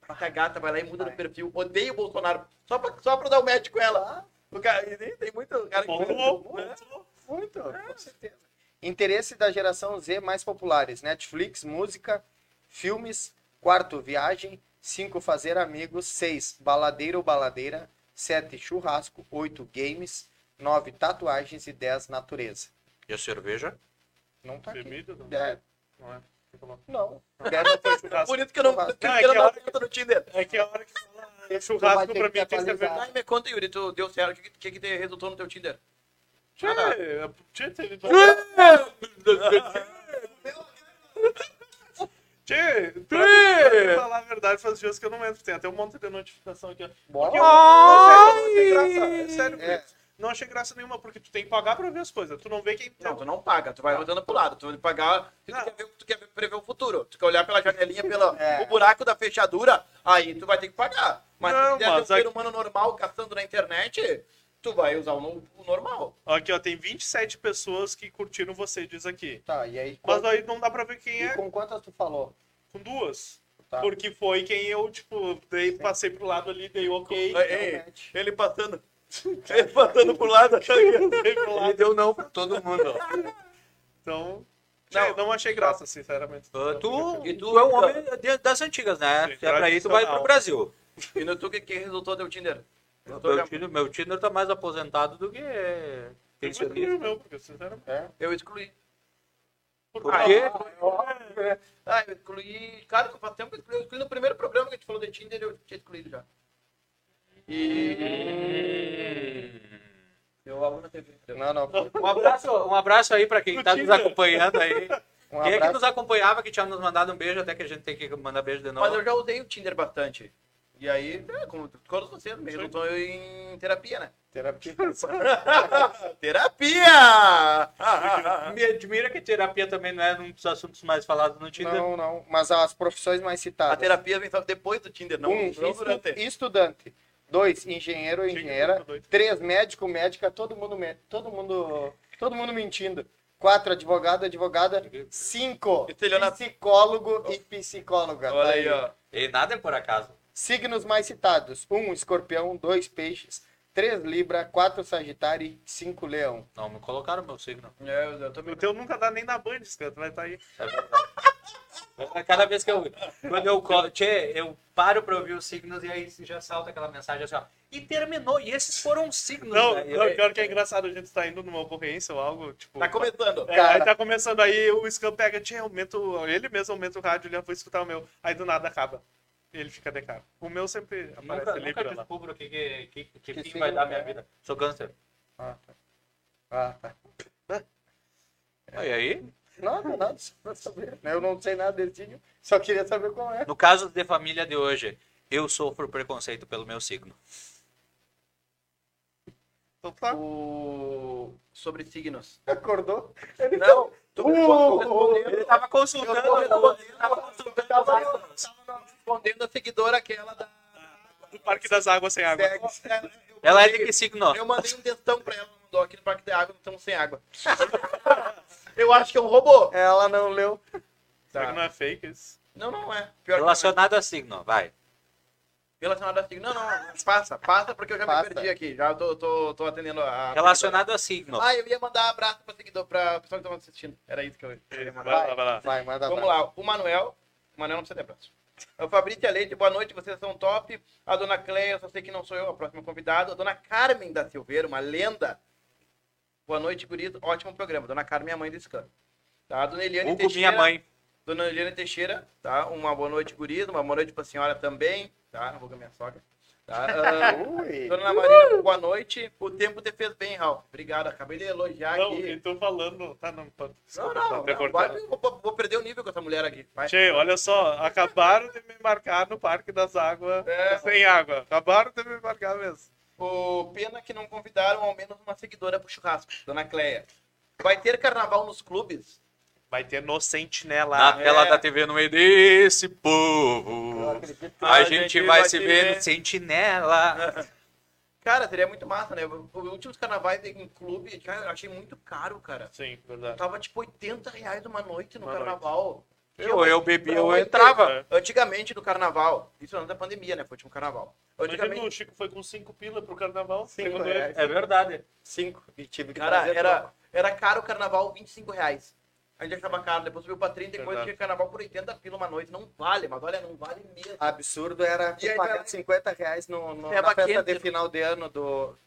passa a gata, vai lá e muda no perfil, odeia o Bolsonaro, só pra, só pra dar o match com ela. O cara, tem, muito cara que. Né? pontuou. Muito, com certeza. Interesse da geração Z mais populares: Netflix, música, filmes. Quarto, viagem. Cinco, fazer amigos. Seis, baladeiro ou baladeira. Sete, churrasco. Oito, games. Nove, tatuagens. E dez, natureza. E a cerveja? Não tá aqui. Bebida? Não, É, não é. Não. Não [LAUGHS] isso que eu não, é não que a conta no Tinder. É que a hora que fala vai churrasco pra mim tem que ser verdade. Ai, me conta, Yuri, tu deu certo, o que, que, que te resultou no teu Tinder? Tchê, tchê, teve- [LAUGHS] Tchê, pra pra falar a verdade, faz dias que eu não entro. Tem até um monte de notificação aqui. ó. Porque eu não, não achei graça. É sério, É. Não achei graça nenhuma, porque tu tem que pagar pra ver as coisas. Tu não vê quem Não, tu não paga, tu vai rodando pro lado. Tu vai pagar, tu quer, ver, tu quer ver- prever o futuro. Tu quer olhar pela janelinha, pelo [LAUGHS] É. o buraco da fechadura, aí tu vai ter que pagar. Mas Não, se quiser ver um mas ser aqui- humano normal caçando na internet, tu vai usar o, o normal. Aqui, ó, tem 27 pessoas que curtiram você, diz aqui. Tá, e aí? Mas aí não dá pra ver quem E é com quantas tu falou? com duas. Tá. Porque foi quem eu, tipo, dei, passei pro lado ali, dei ok. Ei, match. ele passando. [LAUGHS] Ele passando pro lado, achando que... Dei [LAUGHS] pro lado. deu não pra todo mundo. Então, Não. não, não achei graça, sinceramente. Ah, tu, E tu, é um homem das antigas, né? Sim, Se é pra ir, tu vai pro. Brasil. E no tu, o que, que resultou do Tinder? Meu Tinder, meu Tinder tá mais aposentado do que Eu excluí pensionista. o meu, porque, sinceramente. É? Eu excluí. Por quê? Ah, eu excluí. Cara, faz tempo que eu excluí. Eu excluí no primeiro programa que a gente falou de Tinder, eu tinha excluído já. E. Eu algo na TV. Não, não. Um abraço, um abraço aí pra quem No tá nos Tinder. acompanhando aí. Um Quem é que nos acompanhava, que tinha nos mandado um beijo, até que a gente tem que mandar beijo de novo. Mas eu já usei o Tinder bastante. E aí, é, como todos vocês, me resultou eu em terapia, né? Terapia. [LAUGHS] terapia! Me admira que terapia também não é um dos assuntos mais falados no Tinder. Não, não. Mas as profissões mais A citadas. terapia vem só depois do Tinder, não, um, não durante. estudante. Dois, engenheiro ou engenheira. Três, médico, médica, todo mundo, todo mundo, todo mundo mentindo. Quatro, advogado, advogada. Cinco, Estelionato. psicólogo e psicóloga. Olha Tá aí, ó. E nada é por acaso. Signos mais citados. Um, escorpião. Dois, peixes. Três, libra. Quatro, sagitário. e Cinco, leão. Não me colocaram meu signo. É, eu, eu também. O teu nunca dá nem na Band, esse cara vai estar aí. É. Cada vez que eu. Quando eu. colo- Tchê, eu paro pra ouvir os signos e aí já salta aquela mensagem assim, ó. E terminou. E esses foram os signos. Não, né? não, pior que é engraçado, a gente tá indo numa ocorrência ou algo, tipo... Tá começando. É, Cara. aí tá começando, aí o Scam pega, tchê, aumenta o... Ele mesmo aumenta o rádio, ele foi escutar o meu. Aí do nada acaba. E ele fica de cara. O meu sempre aparece Nunca, nunca Libra lá. descubro o que, que, que, que Que vai dar a minha é? vida. Sou câncer. Ah, tá. Ah, tá. Ah, E aí? Nada, nada, só pra saber. Eu não sei nada desse signo, só queria saber qual é. No caso de família de hoje, eu sofro preconceito pelo meu signo. Então tá. O... Sobre signos. Acordou? Ele Não, tô Uh, respondendo. Ele tava consultando. Eu tô respondendo, ele tava consultando. tava respondendo a seguidora aquela da. Do Parque das Águas sem água. Ela é de que signo? Eu mandei um textão pra ela, mandou aqui no Parque da Água, estamos sem água. [LAUGHS] eu acho que é um robô. Ela não leu. Será que não é fake isso? Não, não é. Pior é. Relacionado a signo, vai. Relacionado a signo. Não, não, passa, passa, porque eu já Passa. me perdi aqui. Já tô, tô, tô atendendo a. Relacionado a signo. Ah, eu ia mandar abraço pra seguidor, pra pessoa que tava assistindo. Era isso que eu ia Vai mandar. lá, vai lá. Vai, manda Vamos abraço. lá, o Manuel. O Manuel não precisa ter abraço. O Fabrício Leite, boa noite, vocês são top. A dona Cleia, eu só sei que não sou eu, a próxima convidada. A dona Carmen da Silveira, uma lenda. Boa noite, guris. Ótimo programa. Dona Carmen é a mãe desse cano. Tá? A dona Eliane Hugo, Teixeira. minha mãe. Dona Eliane Teixeira, tá? Uma boa noite, guris. Uma boa noite pra senhora também. Tá? Não vou com a minha sogra. Tá? [LAUGHS] Ui. Dona Ana Marina, boa noite. O tempo te fez bem, Raul. Obrigado. Acabei de elogiar Não, aqui. e tu falando. Tá, não. Não, Desculpa, não, tá não, vai, cortando. vou, vou perder o nível com essa mulher aqui. Vai. Tchê, olha só, acabaram de me marcar no Parque das Águas É. sem água. Acabaram de me marcar mesmo. O pena que não convidaram ao menos uma seguidora pro churrasco, Dona Cleia. Vai ter carnaval nos clubes? Vai ter no Sentinela. Na tela é. da TV no meio desse Eu povo. A A gente gente vai vai se ver ver. no Sentinela. [LAUGHS] Cara, seria muito massa, né? Os últimos carnavais em clube, cara, eu achei muito caro, cara. Sim, verdade. Tava tipo 80 reais uma noite no Uma carnaval. Eu, eu bebi, Pra eu entrava. Antigamente no carnaval, isso antes da pandemia, né? Foi o último carnaval. Imagina, Antigamente, o Chico foi com 5 pila pro carnaval. Cinco ele. É verdade. Cinco. E tive que cara, era, troco. era caro o carnaval 25 reais. A gente achava caro, depois subiu pra 30 e depois Verdade. tinha carnaval por 80 pila uma noite. Não vale, mas olha, não vale mesmo. Absurdo era E aí, pagar vai- 50 reais no, no, na festa quente. de final de ano do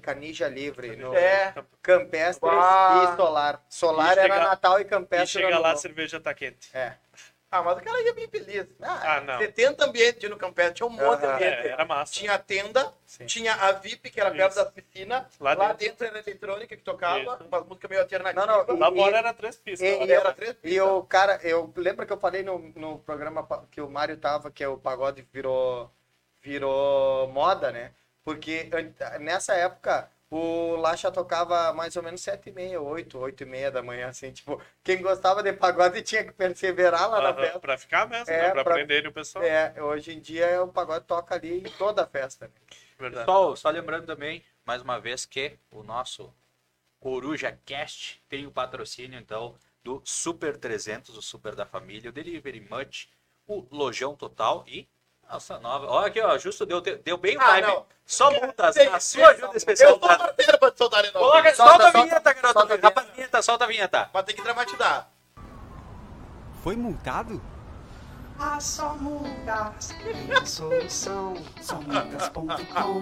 Canija Livre, no É. Campestre e Solar. Solar E era chega- Natal e E Campestre chega era lá, a cerveja tá quente. É. Ah, mas o cara ia bem feliz. Ah, não. 70 ambientes no Campestre, tinha um monte de ambiente. É, era massa. Tinha a tenda, Sim. tinha a VIP, que era perto Isso. da piscina. Lá Lá, dentro. dentro. era eletrônica que tocava, Isso. umas músicas meio alternativas. Não, não, Lá E- fora era três pistas. e- lá. e- era três E o cara, eu lembro que eu falei no, no programa que o Mário tava, que o pagode virou, virou moda, né? Porque nessa época o Lacha tocava mais ou menos sete e meia, oito, oito e meia da manhã, assim, tipo, quem gostava de pagode tinha que perseverar lá na Aham, festa. pra ficar mesmo, É, né? Pra pra- aprenderem o pessoal. É, hoje em dia o pagode toca ali em toda a festa. Né? Verdade. Só, só lembrando também, mais uma vez, que o nosso Coruja Cast tem o patrocínio, então, do Super 300, o Super da Família, o Delivery Much, o Lojão Total e nossa nova. Olha aqui, ó, justo deu, deu bem o Ah, time. não. Só multas, a sua ajuda Eu especial. sou Tá? parceiro pra te soltar. Coloca, Solta, solta, a vinheta, garoto. solta a Rapaz, vinheta, solta a vinheta. Mas tem que dramatizar. Foi multado? Ah, só multas tem solução. Só multas.com.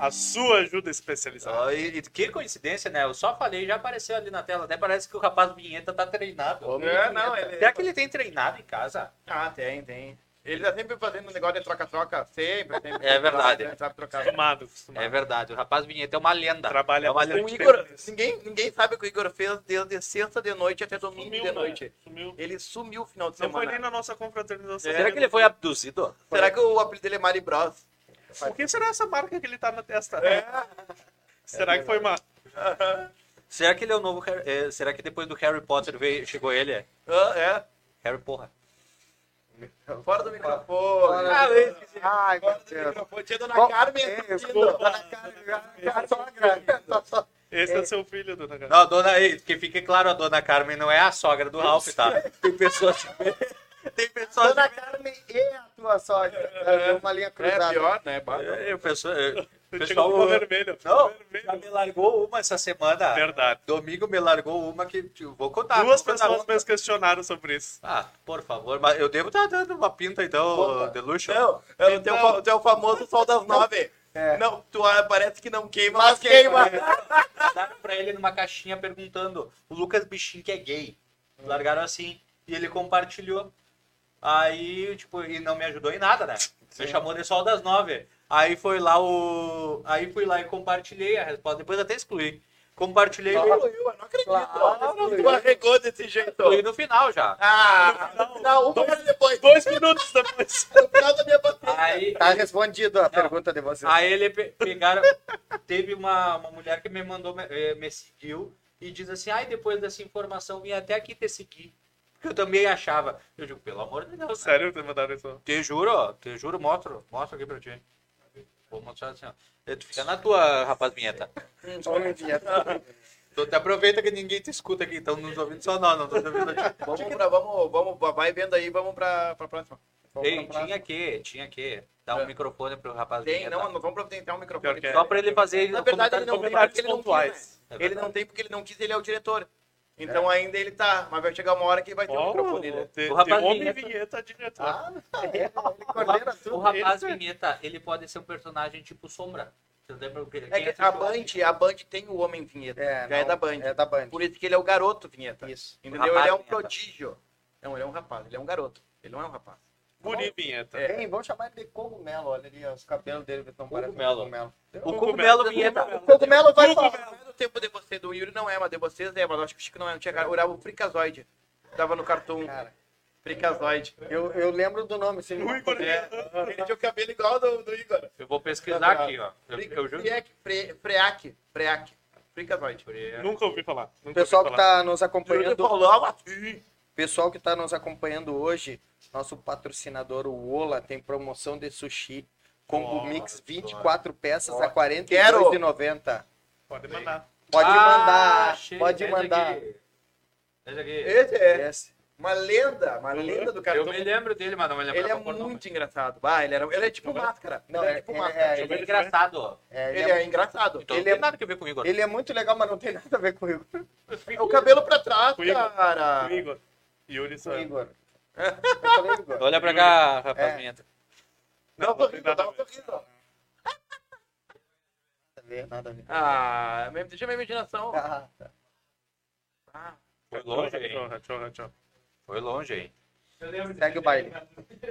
A sua ajuda especializada. E, e que coincidência, né? Eu só falei, já apareceu ali na tela. Até parece que o rapaz do vinheta tá treinado. É, não, ele... Será que ele tem treinado em casa? Ah, tem, tem. Ele tá sempre fazendo um negócio de troca-troca, sempre, sempre. É verdade. Ele sabe trocar. Acostumado, acostumado. É verdade, o rapaz vinheta é uma lenda. Trabalha é uma bastante. O lenda. Igor, ninguém, ninguém sabe o que o Igor fez desde sexta de noite até domingo Sumiu, de né? noite. Sumiu. Ele sumiu o final de Não foi semana. nem na nossa confraternização. É. Será que ele foi abduzido? Será que o apelido dele é Mari Bros? O que será essa marca que ele tá na testa? É. Será que foi uma... Será que ele é o novo Harry- é, Será que depois do Harry Potter veio, chegou ele? É? Ah, é. Harry porra. Fora do microfone. Ah, eu esqueci. Ai, meu Fora do Deus. microfone. Tinha Dona Qual- Carmen É. Dona Carmen, a sogra. Esse é seu filho, dona Carmen. Não, dona, ei, que fique claro, a dona Carmen não é a sogra do Ralph, tá? Tem pessoas. [LAUGHS] Tem pessoas. Dona Carmen e a tua sogra. É uma linha É cruzada. pior, né? É, o pessoal, é, o pessoal vermelho. Não, vermelho. já me largou uma essa semana. Verdade. Domingo me largou uma que tipo, vou contar. Duas vou contar pessoas uma. me questionaram sobre isso. Ah, por favor, mas eu devo estar dando uma pinta então, de luxo. Não, é o teu, Então- fa- teu famoso sol das nove. É. Não, tu ah, parece que não queima, Mas mas queima. Mandaram pra ele numa caixinha perguntando: o Lucas Bichinho que é gay. Largaram assim. E ele compartilhou. Aí, tipo, e não me ajudou em nada, né? Me chamou de sol das nove. Aí foi lá o. Aí fui lá e compartilhei a resposta. Depois até excluí. compartilhei Eu e não acredito. Claro. Tu arregou desse jeito. fui no final já. Ah, no final, uma hora depois. Dois minutos depois. [LAUGHS] No final da minha bateria. Aí, Tá respondido a pergunta de vocês. aí ele pe- pegaram. Teve uma, uma mulher que me mandou, me, eh, me seguiu e diz assim: ai, depois dessa informação vim até aqui te seguir. Porque eu também achava. Eu digo, pelo amor de Deus. Sério, te mandaram isso? Te juro, ó, te juro, mostro. Mostro aqui pra ti. Vou mostrar assim, ó. Tu fica na tua, rapaz vinheta. [LAUGHS] Só vinheta. [LAUGHS] Tu te aproveita que ninguém te escuta aqui, então nos ouvindo só não, não tô te ouvindo aqui. [LAUGHS] Vamos, pra, vamos, vamos, vai vendo aí, vamos pra, pra próxima. Ei, tinha que, tinha que dar um É. microfone pro rapaz Tem, não, nós vamos providenciar um microfone. Que é. Só pra ele fazer Na verdade, ele não tem porque ele não quis, pontuais. né? É Ele não tem porque ele não quis, ele é o diretor. Então ainda ele tá, mas vai chegar uma hora que vai ter um Ó, microfone, né? te- O rapaz tem homem vinheta. vinheta diretor. Ah, é, ele coordena O tudo. rapaz Ele- vinheta, ele pode ser um personagem tipo Sombra. Você lembra o que É que a Band, a Band tem o Homem Vinheta, É, já é não, da Band. É da Band. Por isso que ele é o garoto Vinheta. Isso. Entendeu? ele é um vinheta. prodígio. Não, ele é um rapaz, ele é um garoto. Ele não é um rapaz. Guri vinheta. É. Bem, vamos chamar ele de cogumelo. Olha ali, ó, os cabelos dele estão parecendo Cogumelo. O cogumelo vinheta. O cogumelo vai Não falar. é do tempo de você, do Yuri não é, mas de vocês é, mas eu acho que o Chico não é, não tinha cara. Olhava o Fricazoide. Tava no Cartoon. Cara, Fricazoide. eu, eu lembro do nome. Assim, O Igor É, ele tinha o cabelo igual ao do, do Igor. Eu vou pesquisar aqui, ó. Eu, eu juro. Freac, Freac. Fricazoide. Nunca ouvi falar. O pessoal que está nos acompanhando, falava assim. Pessoal que está nos acompanhando hoje, nosso patrocinador, o Ola, tem promoção de sushi. Combo Nossa, Mix 24 peças a R$ Quero. 42,90. Pode mandar. Pode Ah, mandar, achei. pode mandar. aqui. Esse aqui. Esse é Esse. uma lenda, uma lenda do Eu Cartoon. me lembro dele, mas não me lembro Ele é por nome. muito engraçado. Ah, ele, era, ele é tipo máscara. Não, ele é, é- tipo é- máscara. é- Ele é engraçado, ó. É, Ele é engraçado. Então Ele não é- tem nada que ver com o Igor. Ele é muito legal, mas não tem nada a ver com o Igor. [LAUGHS] É o cabelo pra trás, cara. O Igor. Yuri só. Igor. [LAUGHS] Eu falei Igor. Olha pra cá, rapaz É. um Não, não tem sorriso, nada dá a um ver. Nada a ver, nada a ver. Ah, me- deixa minha imaginação. Ah, tá. Ah, Foi longe, hein? Foi longe, hein? Segue o baile.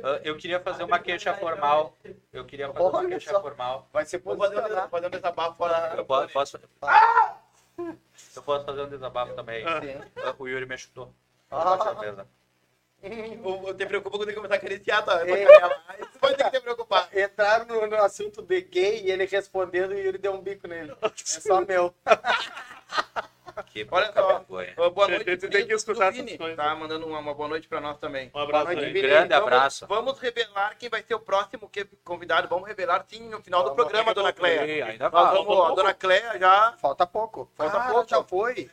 Ah, Eu queria fazer uma queixa formal. Eu queria fazer uma queixa só. formal. Vai ser vou fazer um, um desabafo fora. Eu posso, posso- Eu posso fazer um desabafo também. Sim. Ah, O Yuri me chutou. Com Ah. certeza. O- o- Te preocupa quando ele começar a É. canela. Aí tu vai ter que te preocupar. Entraram no, no assunto de gay e ele respondendo e ele deu um bico nele. É só meu. Que Olha só. vergonha. Boa noite, tem- tem que escutar do Vini. essas coisas. Tá mandando uma, uma boa noite pra nós também. Um abraço Boa noite, aí. Vini. Grande Vamos- abraço. Vamos revelar quem vai ser o próximo que- convidado. Vamos revelar sim no final do Vamos, programa, dona Cleia. Ei, ainda fala. vamos, ó, dona Cleia já. Falta pouco. Falta Cara, pouco. Já foi.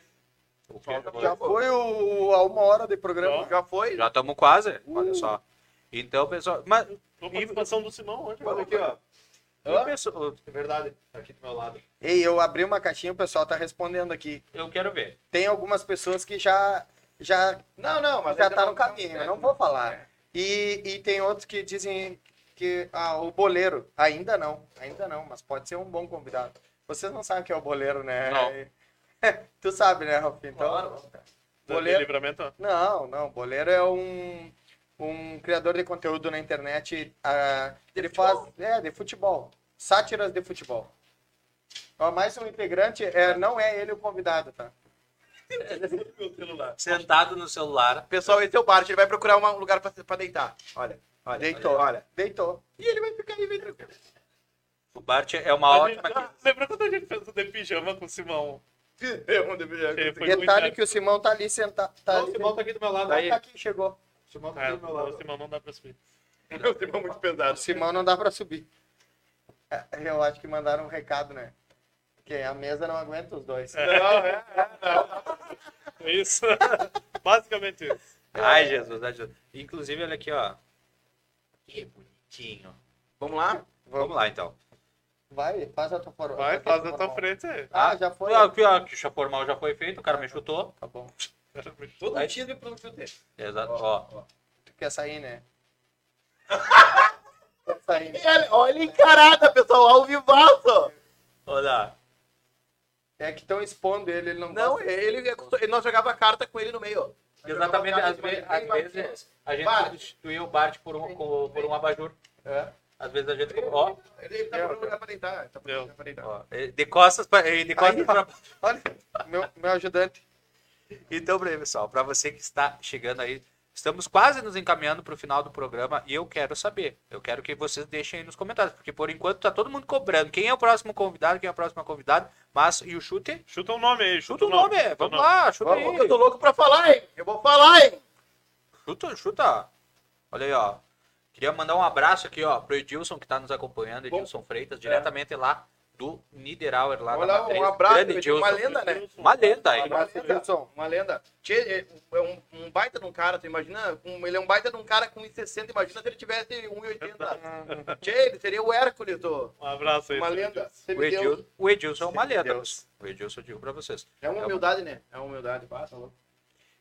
Falta Já foi o, a uma hora de programa. Já foi. Já estamos quase. Olha só. Então, pessoal. Mas. A participação do Simão hoje. Olha aqui, ó. Eu penso- É verdade, tá aqui do meu lado. Ei, eu abri uma caixinha, o pessoal tá respondendo aqui. Eu quero ver. Tem algumas pessoas que já, já, Não, não, mas já tá não- no caminho, eu não vou falar. E, e tem outros que dizem que ah, o boleiro, ainda não, ainda não, mas pode ser um bom convidado. Vocês não sabem o que é o boleiro, né? [LAUGHS] tu sabe, né, Ralf? Então, Claro. Boleiro- livramento. Não, não. Boleiro é um, um criador de conteúdo na internet. De ele futebol? faz. É, de futebol. Sátiras de futebol. Ó, mais um integrante, é, não é ele o convidado, tá? Meu celular. [LAUGHS] Sentado no celular. Pessoal, esse é o Bart. Ele vai procurar um lugar pra, pra deitar. Olha. olha Deitou. Olha. Deitou. E ele vai ficar aí bem tranquilo. O Bart é uma A ótima. gente- ah, Lembra quando a gente fez o de pijama com o Simão? [LAUGHS] Muito Detalhe certo. que o Simão tá ali sentado. Tá Não, o ali, Simão tá aqui do meu lado. Aí. tá aqui, chegou. O Simão tá É, aqui do meu lado. o Simão não dá pra subir. [LAUGHS] Meu tempo é muito O pesado. Simão não dá pra subir. É, Eu acho que mandaram um recado, né? Porque a mesa não aguenta os dois. Não, é, é, não. É isso. [LAUGHS] Basicamente isso. Ai, Jesus, ai, Jesus. Inclusive, olha aqui, ó. Que bonitinho. Vamos lá? Vamos lá, então. Vai, faz a tua forma. Vai, faz a tua frente aí. Ah, já foi? Ah, Aqui, ó, que o formal já foi feito, o cara me chutou. Tá bom. Todo Aí- time pro chute. Exato, ó. Tu quer sair, né? [LAUGHS] quer sair. né? Olha, olha a encarada, pessoal, ao vivaço. Olha. É que estão expondo ele, ele não Não, gosta. ele, ele, nós jogava carta com ele no meio. Exatamente, às, ve- vezes a gente Bart. substituiu o Bart por um, por um abajur. É. Às vezes a gente. Ó, Ele tá procurando lugar pra deitar. Tá procurando pra deitar. ó, de costas pra, de costas Aí, pra Olha, meu, meu ajudante. Então, pra- pessoal, para você que está chegando aí, estamos quase nos encaminhando para o final do programa e eu quero saber. Eu quero que vocês deixem aí nos comentários, porque por enquanto tá todo mundo cobrando. Quem é o próximo convidado, quem é a próxima convidada, mas e o chute? Chuta um nome aí, Chuta o nome, Chuta o vamos lá, chuta Vamos, aí. eu tô louco pra falar, hein? Eu vou falar, hein? Chuta, chuta. Olha aí, ó. Queria mandar um abraço aqui, ó, pro Edilson que tá nos acompanhando, Edilson Freitas, diretamente lá do Niederauer, lá Vamos da lá, Matriz. um abraço, Grande Edilson. uma Edilson. lenda, né? Uma lenda aí. Uma lenda, Wilson. uma lenda. Tchê, é um, um baita de um cara, tu imagina? Um- ele é um baita de um cara com 1,60, imagina se ele tivesse 1,80. [LAUGHS] Tchê, ele seria o Hércules do... Um abraço aí. Uma lenda. Edilson. O. Edilson, o Edilson é uma lenda. Deus. O Edilson eu digo pra vocês. É uma humildade, né? É uma humildade. Passa, louco.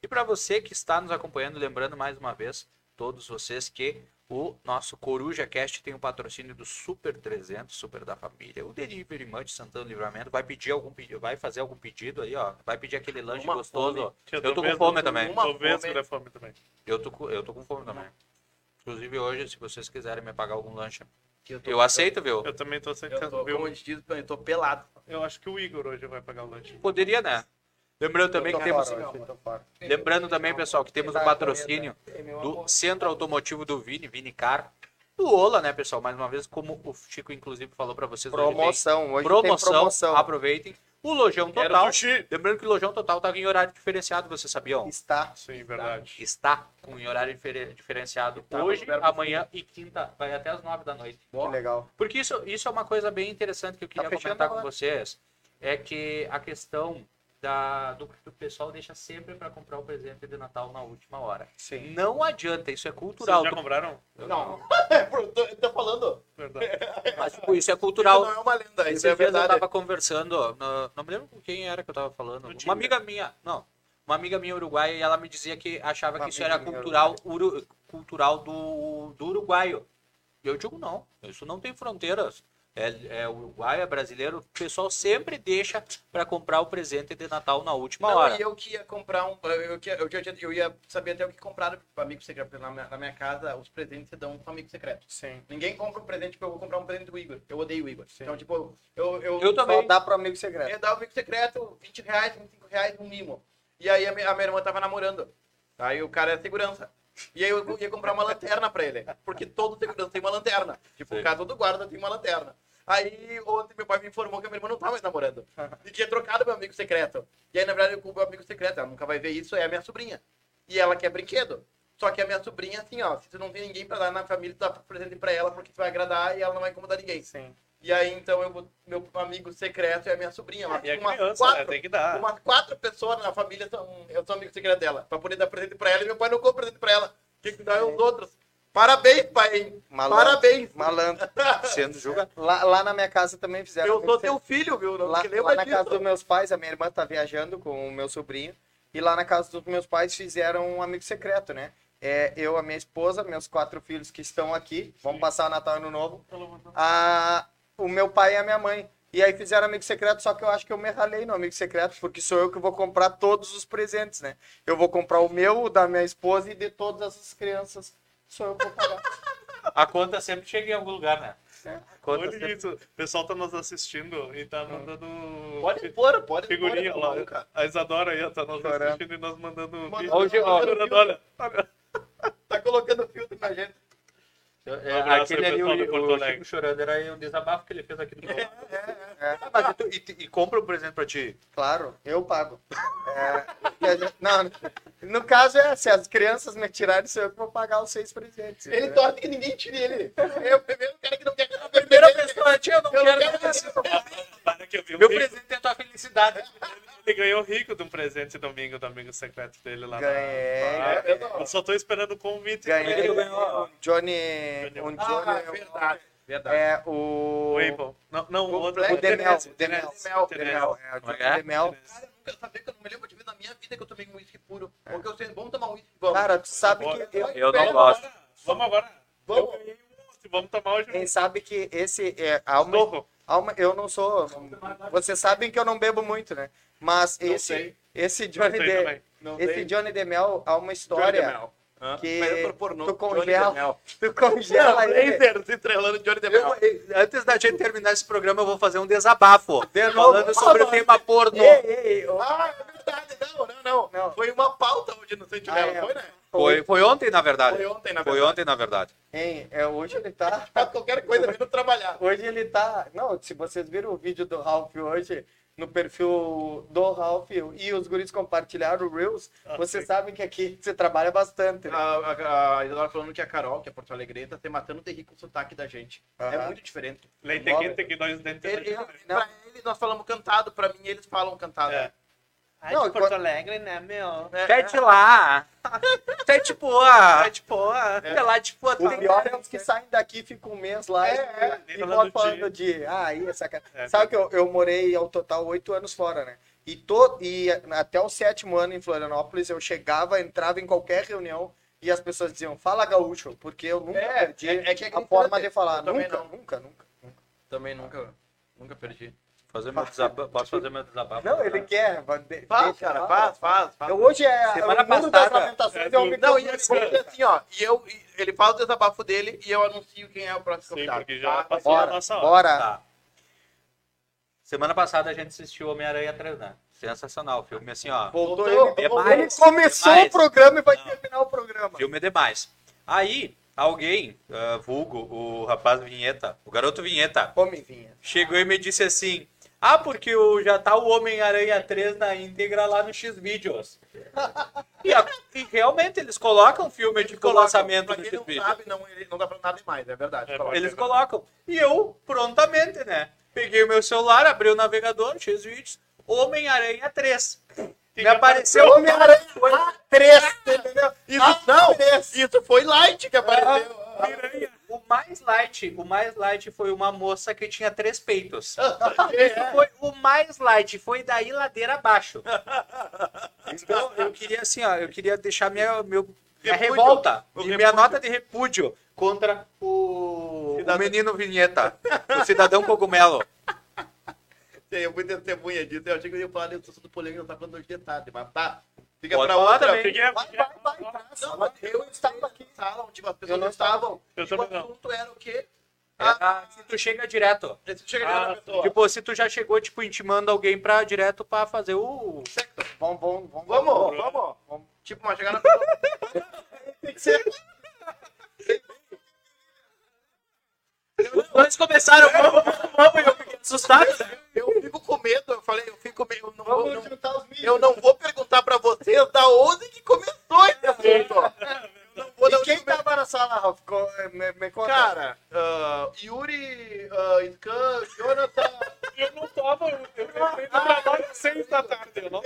E para você que está nos acompanhando, lembrando mais uma vez, todos vocês, que o nosso Coruja Cast tem o patrocínio do Super 300, Super da Família. O Delivery Munch Santana do Livramento vai pedir algum pedido, vai fazer algum pedido aí, ó. Vai pedir aquele lanche Uma gostoso. fome. Eu Eu tô com fome também. Uma Tô vendo fome. que dá fome também. Eu tô com, eu tô com fome também. Inclusive hoje, se vocês quiserem me pagar algum lanche, eu, tô- eu aceito, viu? Eu também tô Eu aceitando, tô, viu? como diz, eu tô pelado. Eu acho que o Igor hoje vai pagar o lanche. Poderia, né? Lembrando também que temos fora hoje, tô fora. Lembrando também, pessoal, que temos o patrocínio do Centro Automotivo do Vini, Vini Car. Do Ola, né, pessoal? Mais uma vez, como o Chico, inclusive, falou pra vocês. Promoção, hoje promoção, tem promoção. aproveitem. O Lojão Total. Lembrando que o Lojão Total tá em horário diferenciado, vocês sabiam? Está. Sim, verdade. Está com em horário difere- diferenciado Tá, hoje, amanhã e quinta. Vai até as nove da noite. Que legal. Porque isso, isso é uma coisa bem interessante que eu queria Tá comentar com vocês. É que a questão da, do que o pessoal deixa sempre para comprar o presente de Natal na última hora. Sim. Não adianta, isso é cultural. Vocês já compraram? Não. [LAUGHS] eu eu tô falando. Verdade. [LAUGHS] Mas, tipo, isso é Isso cultural. não é uma lenda, Esses isso é dias eu verdade. tava conversando, no- não me lembro com quem era que eu tava falando. Uma amiga minha, não, uma amiga minha uruguaia e ela me dizia que achava Uma que isso era cultural, uru- cultural do, do uruguaio. E eu digo, não, isso não tem fronteiras. É, é uruguaio, é brasileiro, o pessoal sempre deixa para comprar o presente de Natal na última Não, hora. eu que ia comprar um. Eu, que, eu, que- eu ia saber até o que comprar para amigo secreto. Na minha, na minha casa, os presentes se dão com amigo secreto. Sim. Ninguém compra um presente porque eu vou comprar um presente do Igor. Eu odeio o Igor. Então, tipo, eu. Eu, Eu também. Dá pro amigo secreto. Eu dava o amigo secreto, 20 reais, 25 reais, um mimo. E aí a minha, a minha irmã tava namorando. Aí o cara é segurança. E aí eu ia comprar uma lanterna pra ele. Porque todo segurança tem uma lanterna. Tipo, Sim. o casa do guarda tem uma lanterna. Aí ontem meu pai me informou que a minha irmã não tá mais namorando. [LAUGHS] E tinha trocado meu amigo secreto. E aí, na verdade, o meu amigo secreto, ela nunca vai ver isso, é a minha sobrinha. E ela quer brinquedo. Só que a minha sobrinha, assim, ó, se tu não tem ninguém pra dar na família, tu dá presente pra ela, porque tu vai agradar e ela não vai incomodar ninguém. Sim. E aí, então, eu meu amigo secreto é a minha sobrinha. E a umas criança, né? quatro, Tem que dar. umas quatro pessoas na família são, eu sou amigo secreto dela. Pra poder dar presente pra ela e meu pai não compra presente pra ela. Tem que dar os outros. Parabéns, pai. hein? Malandro. Parabéns. Malandro. Sendo julgado. Lá, lá na minha casa também fizeram. Eu sou teu filho, viu? Não Lá, lá na casa dos meus pais, a minha irmã tá viajando com o meu sobrinho. E lá na casa dos meus pais fizeram um amigo secreto, né? É, eu, a minha esposa, meus quatro filhos que estão aqui, vão passar o Natal e Ano Novo. A, o meu pai e a minha mãe. E aí fizeram amigo secreto, só que eu acho que eu me ralei no amigo secreto, porque sou eu que vou comprar todos os presentes, né? Eu vou comprar o meu, o da minha esposa e de todas as crianças. Sou eu que vou pagar. A conta sempre chega em algum lugar, né? Conta Olha sempre... isso. O pessoal tá nos assistindo e tá mandando. Pode pôr, pode Figurinha pôr. lá. maluca. A Isadora aí ó, tá nos Chorando. assistindo e nós mandando. Manda- olha. olha. Tá colocando filtro na gente. É, Um aquele ali, do o, o. Chico chorando, era um desabafo que ele fez aqui no É, Ah, mas e, tu- e- e compra um presente pra ti. Claro, eu pago. É, gente- não, no caso é, se as crianças me tirarem, sou eu que vou pagar os seis presentes. Ele entendeu? torce que ninguém tire ele. É o primeiro cara que não quer que a Primeira pessoa, tia, eu não Eu não quero. Para que eu vi um Meu rico. presente é a tua felicidade. Ele ganhou rico de um presente domingo do amigo secreto dele lá. na- Ganhei. Ah, eu eu só tô esperando o convite. Ganhei Ele ganhou. Johnny. Um Johnny. Ah, verdade. Verdade. é o. O Apple. Não, não o O outro. Black- O Demel. Demel. Demel. Demel. É, o Johnny É? Demel. Cara, eu nunca sabia que eu não me lembro de ver na minha vida que eu tomei um uísque puro. Porque eu sei, vamos tomar um uísque, vamos. Cara, tu sabe que. Eu, Eu não Vamos gosto. Vamos agora. Vamos. Eu ganhei um monte. Vamos tomar hoje. quem sabe que esse. É, há uma- eu não sou. Vocês sabem que eu não bebo muito, né? Mas Não esse, sei. esse Johnny de, esse. Johnny Demel há uma Johnny história. Hã? Que Mas eu tô pornô, tu Johnny congela-. Tu congela. Blazer se estrelando de Johnny Demel. Eu- antes da gente terminar esse programa, eu vou fazer um desabafo. [LAUGHS] De novo? falando sobre o Ah, tema pornô. Ei, ei, Ah, é verdade. Não, não, não. Não. Foi uma pauta hoje no Sente Ah, é. foi, né? Foi, foi ontem, na verdade. Foi ontem, na Foi verdade. ontem, na verdade. hein, é, hoje ele tá. [LAUGHS] Qualquer coisa, vindo trabalhar. Hoje ele tá. Não, se vocês viram o vídeo do Ralph hoje, no perfil do Ralph e os guris compartilharam o Reels, vocês sabem que aqui você trabalha bastante. né? A, a, a Isadora falando que a Carol, que é Porto Alegreta, tá matando o terri com o sotaque da gente. É muito diferente. Leite quente que nós. Ele, ele, Não. pra eles nós falamos cantado, pra mim eles falam cantado. É. Ai, de Porto Alegre, né, meu? É, Pede lá. [LAUGHS] Pede boa. Pede boa. Pede lá, tipo, O tem- pior é os que saem daqui, ficam um mês lá É, e, é. e Falando voltam de- falando de. Ah, aí, essa cara. É. Sabe que eu, eu morei ao total oito anos fora, né? E, to, e até o sétimo ano em Florianópolis, eu chegava, entrava em qualquer reunião e as pessoas diziam, fala gaúcho, porque eu nunca É, perdi é- é que é a forma de falar. Nunca, não. nunca, nunca, nunca. Também nunca, nunca perdi. Fazer meu desabafo. Posso fazer meu desabafo? Não, ele quer. de- Faz, deixa cara, faz, faz, faz. Eu, hoje é Semana o mundo passada- das lamentações, É é do- Não, e ele faz assim, ó, e eu, e ele faz o desabafo dele e eu anuncio quem é o próximo Sim, convidado. porque já Tá? passou a Bora, nossa hora. bora. Tá. Semana passada a gente assistiu Homem-Aranha 3, né? Sensacional. Filme assim, ó. Voltou, Voltou, ele, voltou. ele começou Demais. o programa e vai Não. terminar o programa. Filme é demais. Aí, alguém, ah, vulgo, o rapaz Vinheta, o garoto Vinheta, Homem vinha. chegou e me disse assim: Ah, porque o, já tá o Homem-Aranha 3 na íntegra lá no X-Videos. e, e realmente eles colocam filme de Colocam. lançamento no quem não X-Videos. sabe, não, ele não dá pra nada demais, é verdade. É, Coloca. Eles colocam. E eu, prontamente, né? Peguei o meu celular, abri o navegador, X-Videos, Homem-Aranha 3. Me apareceu Homem-Aranha 3, entendeu? Isso, Ah, não, três. isso foi light que apareceu. O mais light, o mais light foi uma moça que tinha três peitos. [LAUGHS] É. Foi o mais light, foi daí ladeira abaixo. [LAUGHS] Então, eu queria assim, ó, eu queria deixar minha, meu, minha Repúdio. revolta O e minha repúdio. nota de repúdio contra o, o Cidadão. menino vinheta, o cidadão cogumelo. Eu fui testemunha disso, eu achei que eu ia falar desse assunto polêmico, não tá falando hoje de tarde, mas tá. Fica Pode pra falar outra. também. Fiquei- Vai, vai, vai. Não, mas eu estava aqui em sala, tipo, as pessoas não não estava. estavam. Eu e o também não. assunto era o quê? Ah, se tu chega direto. Esse chega Ah, direto. Tipo, se tu já chegou, tipo, intimando alguém pra direto pra fazer o. Vamos, vamos, vamos. Vamos, vamos, vamos. Tipo, mas chegar na pessoa. [LAUGHS] Tem que ser. Os dois começaram, vamos, vamos, vamos, e eu fiquei assustado. né? Eu fico com medo, eu falei, eu fico com medo. Eu não, vou, Vamos não- juntar os milhos. eu não vou perguntar pra vocês da onde que começou esse assunto. Eu não vou dar E quem tava na sala, Ralf? Me, me conta. Cara, ah, Yuri, uh, Scan, Jonathan. Eu não tava, eu eu entrei no trabalho às seis da tarde, eu não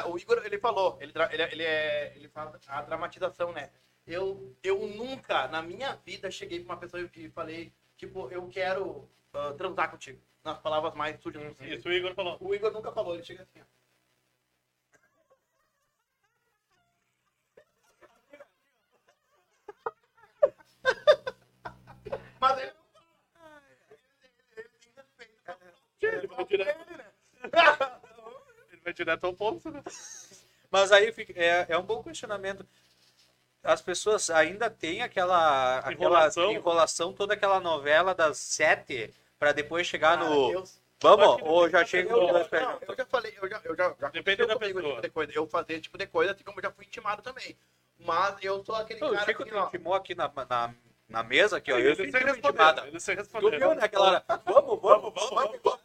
cara. O Igor, ele falou, ele, ele, ele, é, ele fala a dramatização, né? Eu, eu nunca, na minha vida, cheguei pra uma pessoa e falei, tipo, eu quero ah, transar contigo. Nas palavras mais sujas possíveis. Isso o Igor falou. O Igor nunca falou, ele chega assim, ó. [LAUGHS] Mas ele Ele vai direto, ele vai direto ao ponto, né? [LAUGHS] Mas aí fica- é, é um bom questionamento. As pessoas ainda têm aquela, aquela Enrolação. enrolação, toda aquela novela das sete, pra depois chegar Cara, no. eu- Vamos? Ou já chega Não, perguntas? eu já falei, eu já, eu já, já Depende da comigo esse pessoa. tipo de coisa. Eu fazer esse tipo de coisa, assim como eu já fui intimado também. Mas eu sou aquele Não, O cara Chico que, intimou aqui na, na, na mesa, aqui, ó. Eu Ele fui se intimada. respondeu, ele se Tu respondeu. viu naquela hora? Vamos, vamos, vamos. Cara, não, mas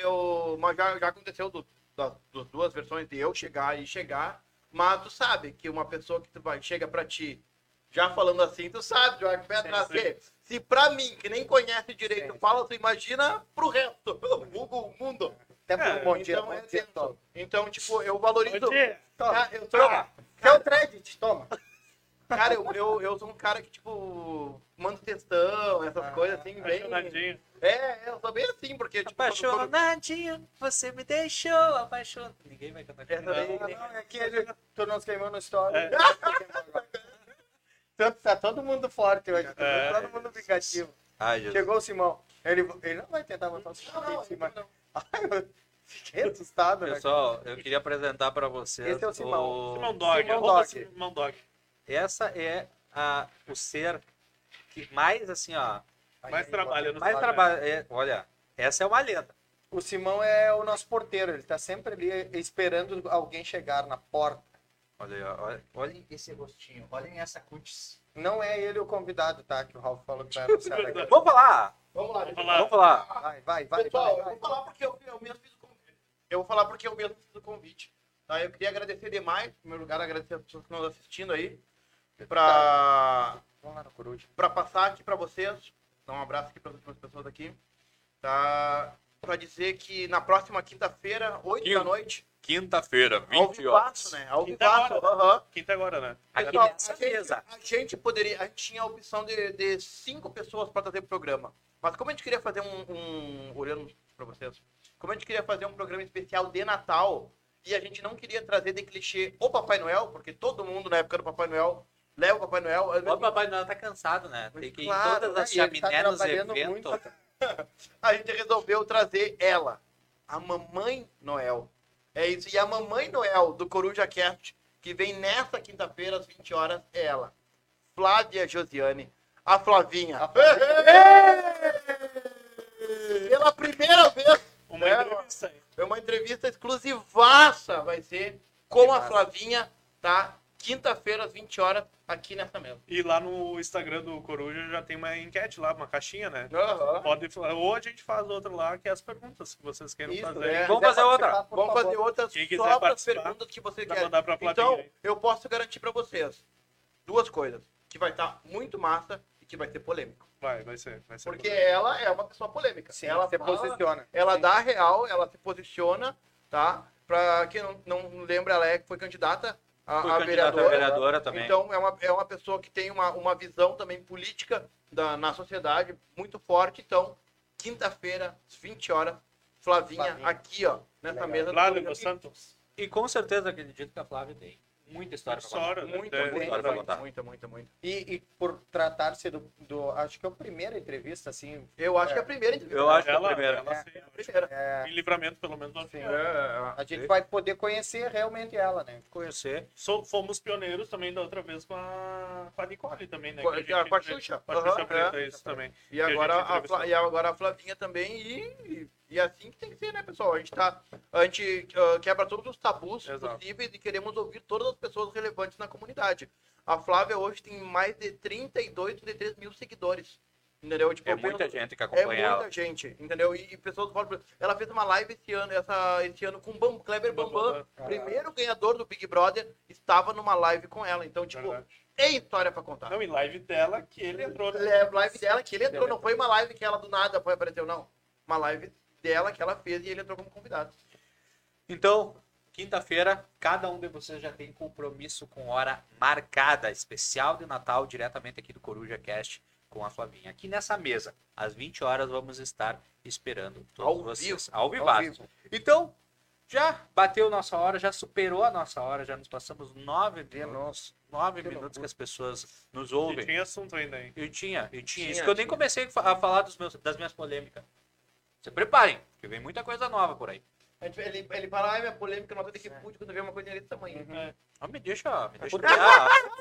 eu. Mas já, já aconteceu do, das, das duas versões de eu chegar e chegar. Mas tu sabe que uma pessoa que tu vai, chega pra ti, já falando assim, tu sabe, tu vai pé atrás. Se pra mim, que nem conhece direito, Sim. fala, tu imagina pro resto. [LAUGHS] O mundo. Até por É, bom dia, então, bom é dia, toma. então, tipo, eu valorizo. Bom dia. Ah, eu sou, Toma. Quer o credit? Toma. cara, eu, eu, eu sou um cara que, tipo, manda textão, essas Ah, coisas assim, bem. Apaixonadinho. É, eu sou bem assim, porque, tipo, quando- quando- Apaixonadinho, você me deixou apaixonado. Ninguém vai cantar Essa daí- Não, não, é que ele, tu nos queimou no story. É. [LAUGHS] Tanto tá todo mundo forte hoje, tá É. todo mundo vingativo. Ai. Chegou o Simão. Ele, ele não vai tentar botar o Simão aqui em cima. Ai, eu fiquei assustado, né? Pessoal, eu queria apresentar para vocês. Esse é o Simão. Simão Dog, Simão Dog. Simão Dog. Essa é a, o ser que mais, assim, ó. Mais trabalha no Mais trabalho. trabalha. é, olha, essa é uma lenda. O Simão é o nosso porteiro, ele tá sempre ali esperando alguém chegar na porta. Olha aí, ó, olha, olhem esse rostinho, olhem essa cutis. Não é ele o convidado, tá? Que o Ralf falou que vai [LAUGHS] anunciar daqui. Vamos falar! Vamos lá, Vamos. Vamos falar! Vai, vai, vai, Pessoal, vai, eu vai. vou falar porque eu, eu mesmo fiz o convite. Eu vou falar porque eu mesmo fiz o convite. Tá? Eu queria agradecer demais, em primeiro lugar, agradecer as pessoas que estão nos assistindo aí. Pra, Vamos lá no Coruja. pra passar aqui pra vocês, dar um abraço aqui para as pessoas aqui. Tá? Pra dizer que na próxima quinta-feira, 8 Quinta. da noite, Quinta-feira, ao 20 horas. né? Ao Quinta vivaço, agora. aham. Quinta agora, né? Aqui Pessoal, nessa a gente, mesa. a gente poderia, a gente tinha a opção de, de cinco pessoas para trazer o programa. Mas como a gente queria fazer um, um olhando para vocês, como a gente queria fazer um programa especial de Natal e a gente não queria trazer de clichê o Papai Noel, porque todo mundo na época do Papai Noel leva o Papai Noel. O Papai Noel tá cansado, né? Tem que ir em Claro, todas as E ele tá chaminés nos trabalhando eventos. [LAUGHS] A gente resolveu trazer ela, a Mamãe Noel. É isso. E a Mamãe Noel do Coruja Cast, que vem nessa quinta-feira às 20 horas, é ela. Flávia Josiane, a Flavinha. A Pela primeira vez, Uma É, entrevista é uma entrevista exclusivaça, vai ser com a massa. Flavinha, tá? Quinta-feira às 20 horas, aqui nessa mesa. E lá no Instagram do Coruja já tem uma enquete lá, uma caixinha, né? Aham. Pode falar, ou a gente faz outra lá, que é as perguntas que vocês queiram Isso, fazer. é. Vamos fazer outra. Vamos fazer outras Quem quiser só para as perguntas que você Pra quer. mandar pra Flavinha Então, aí. eu posso garantir pra vocês duas coisas. Que vai estar muito massa e que vai ser polêmico. Vai, vai ser. Vai ser Porque ela é uma pessoa polêmica. Sim, ela você fala- posiciona. ela Sim. dá a real, ela se posiciona, tá? Pra quem não, não lembra, ela é, foi candidata a, a vereadora. vereadora também. Então, é uma, é uma pessoa que tem uma, uma visão também política da, na sociedade muito forte. Então, quinta-feira, às 20 horas, Flavinha, Flavinha. aqui, ó, nessa Legal. mesa. do Flávio Santos. E com certeza acredito que a Flávia tem muita história pra contar. Né? Muita, Deve- muita, história pra muita, contar. muita, muita, muita. E, e por tratar-se do, do. Acho que é a primeira entrevista, assim. Eu acho É. que é a primeira entrevista. Eu acho que é a Ela, primeira. ela É. sim, acho que Primeira. é, Em livramento, pelo menos, nós Sim. É, é. a gente vai poder conhecer realmente ela, né? Conhecer. So- fomos pioneiros também da outra vez com a, com a Nicole também, né? Com a- Que a com a gente- Xuxa. Com a Xuxa Preta, é. isso também. E a agora, gente a, e agora a Flavinha também. E, e assim que tem que ser, né, pessoal? A gente, tá, a gente ah, quebra todos os tabus Exato. possíveis e queremos ouvir todas as pessoas relevantes na comunidade. A Flávia hoje tem mais de 32, 33 mil seguidores. Entendeu? Tipo, É muita gente que É acompanha muita ela. gente, entendeu? E, e pessoas falam. Ela fez uma live esse ano, essa, esse ano com o Bam, Kleber Bambam. Bambam. Primeiro ganhador do Big Brother estava numa live com ela. Então, tipo, Verdade. tem história pra contar. Não, em live dela que ele entrou. né? É, live dela que ele entrou, não foi uma live que ela do nada foi apareceu, não. Uma live dela que ela fez e ele entrou como convidado. Então, quinta-feira, cada um de vocês já tem compromisso com hora marcada, especial de Natal, diretamente aqui do Coruja Cast com a Flavinha. Aqui nessa mesa, às 20 horas, vamos estar esperando todos Ao vocês. vivo. Ao Ao vivo. Então, já bateu nossa hora, já superou a nossa hora, já nos passamos nove De minutos, nove que minutos loucura. que as pessoas nos E ouvem. tinha assunto ainda, hein? Eu tinha, eu tinha. Tinha, Isso que eu nem tinha. comecei a falar dos meus, das minhas polêmicas. Se preparem, porque vem muita coisa nova por aí. Ele, ele fala, ai, minha polêmica, nota de que pude quando vê uma coisa desse tamanho. É. Ah, me deixa, me deixa. Porque-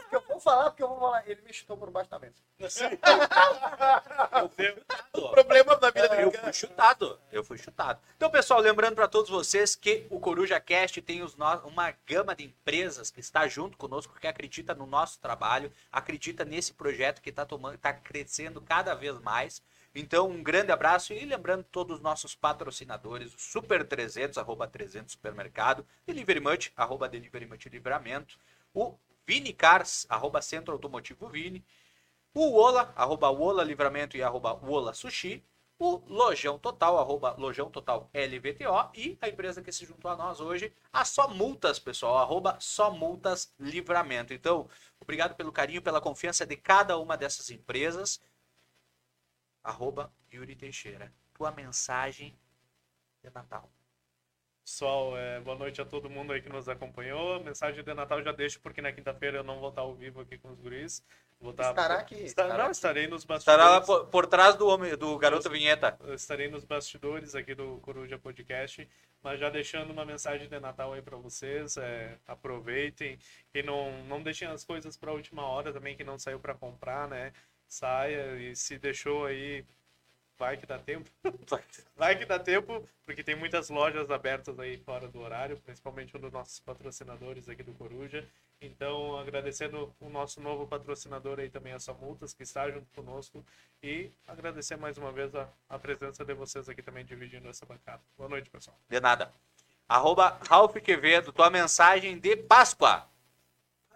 Porque eu vou falar, porque eu vou falar. Ele me chutou por baixo da mesa. [LAUGHS] eu fui chutado. Problemas da vida Eu dele. fui chutado. Eu fui chutado. Então, pessoal, lembrando para todos vocês que o Coruja Cast tem os no- uma gama de empresas que está junto conosco, que acredita no nosso trabalho, acredita nesse projeto que está tomando, está crescendo cada vez mais. Então, um grande abraço e lembrando todos os nossos patrocinadores, o Super 300, arroba 300 Supermercado, Delivery Much, arroba Delivery Much Livramento, o Vini Cars, arroba Centro Automotivo Vini, o Ola, arroba Ola Livramento e arroba Ola Sushi, o Lojão Total, arroba Lojão Total LVTO e a empresa que se juntou a nós hoje, a Só Multas, pessoal, arroba Só Multas Livramento. Então, obrigado pelo carinho, pela confiança de cada uma dessas empresas. Arroba Yuri Teixeira. Tua mensagem de Natal. Pessoal, é, boa noite a todo mundo aí que nos acompanhou. Mensagem de Natal já deixo, porque na quinta-feira eu não vou estar ao vivo aqui com os guris. Vou estar... Estará aqui, Está- estará Não, aqui. estarei nos bastidores. Estará lá por, por trás do homem, do garoto vinheta. Eu estarei nos bastidores aqui do Coruja Podcast, mas já deixando uma mensagem de Natal aí para vocês, é, aproveitem, que não, não deixem as coisas para a última hora também, que não saiu para comprar, né? Saia e se deixou aí, vai que dá tempo. [LAUGHS] Vai que dá tempo, porque tem muitas lojas abertas aí fora do horário, principalmente um dos nossos patrocinadores aqui do Coruja. Então, agradecendo o nosso novo patrocinador aí também, a Só Multas, que está junto conosco. E agradecer mais uma vez a, a presença de vocês aqui também dividindo essa bancada. Boa noite, pessoal. De nada. Arroba Ralph Quevedo, tua mensagem de Páscoa.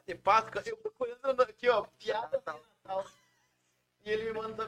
De Páscoa, eu procurando aqui, ó, piada de Natal. E ele me manda.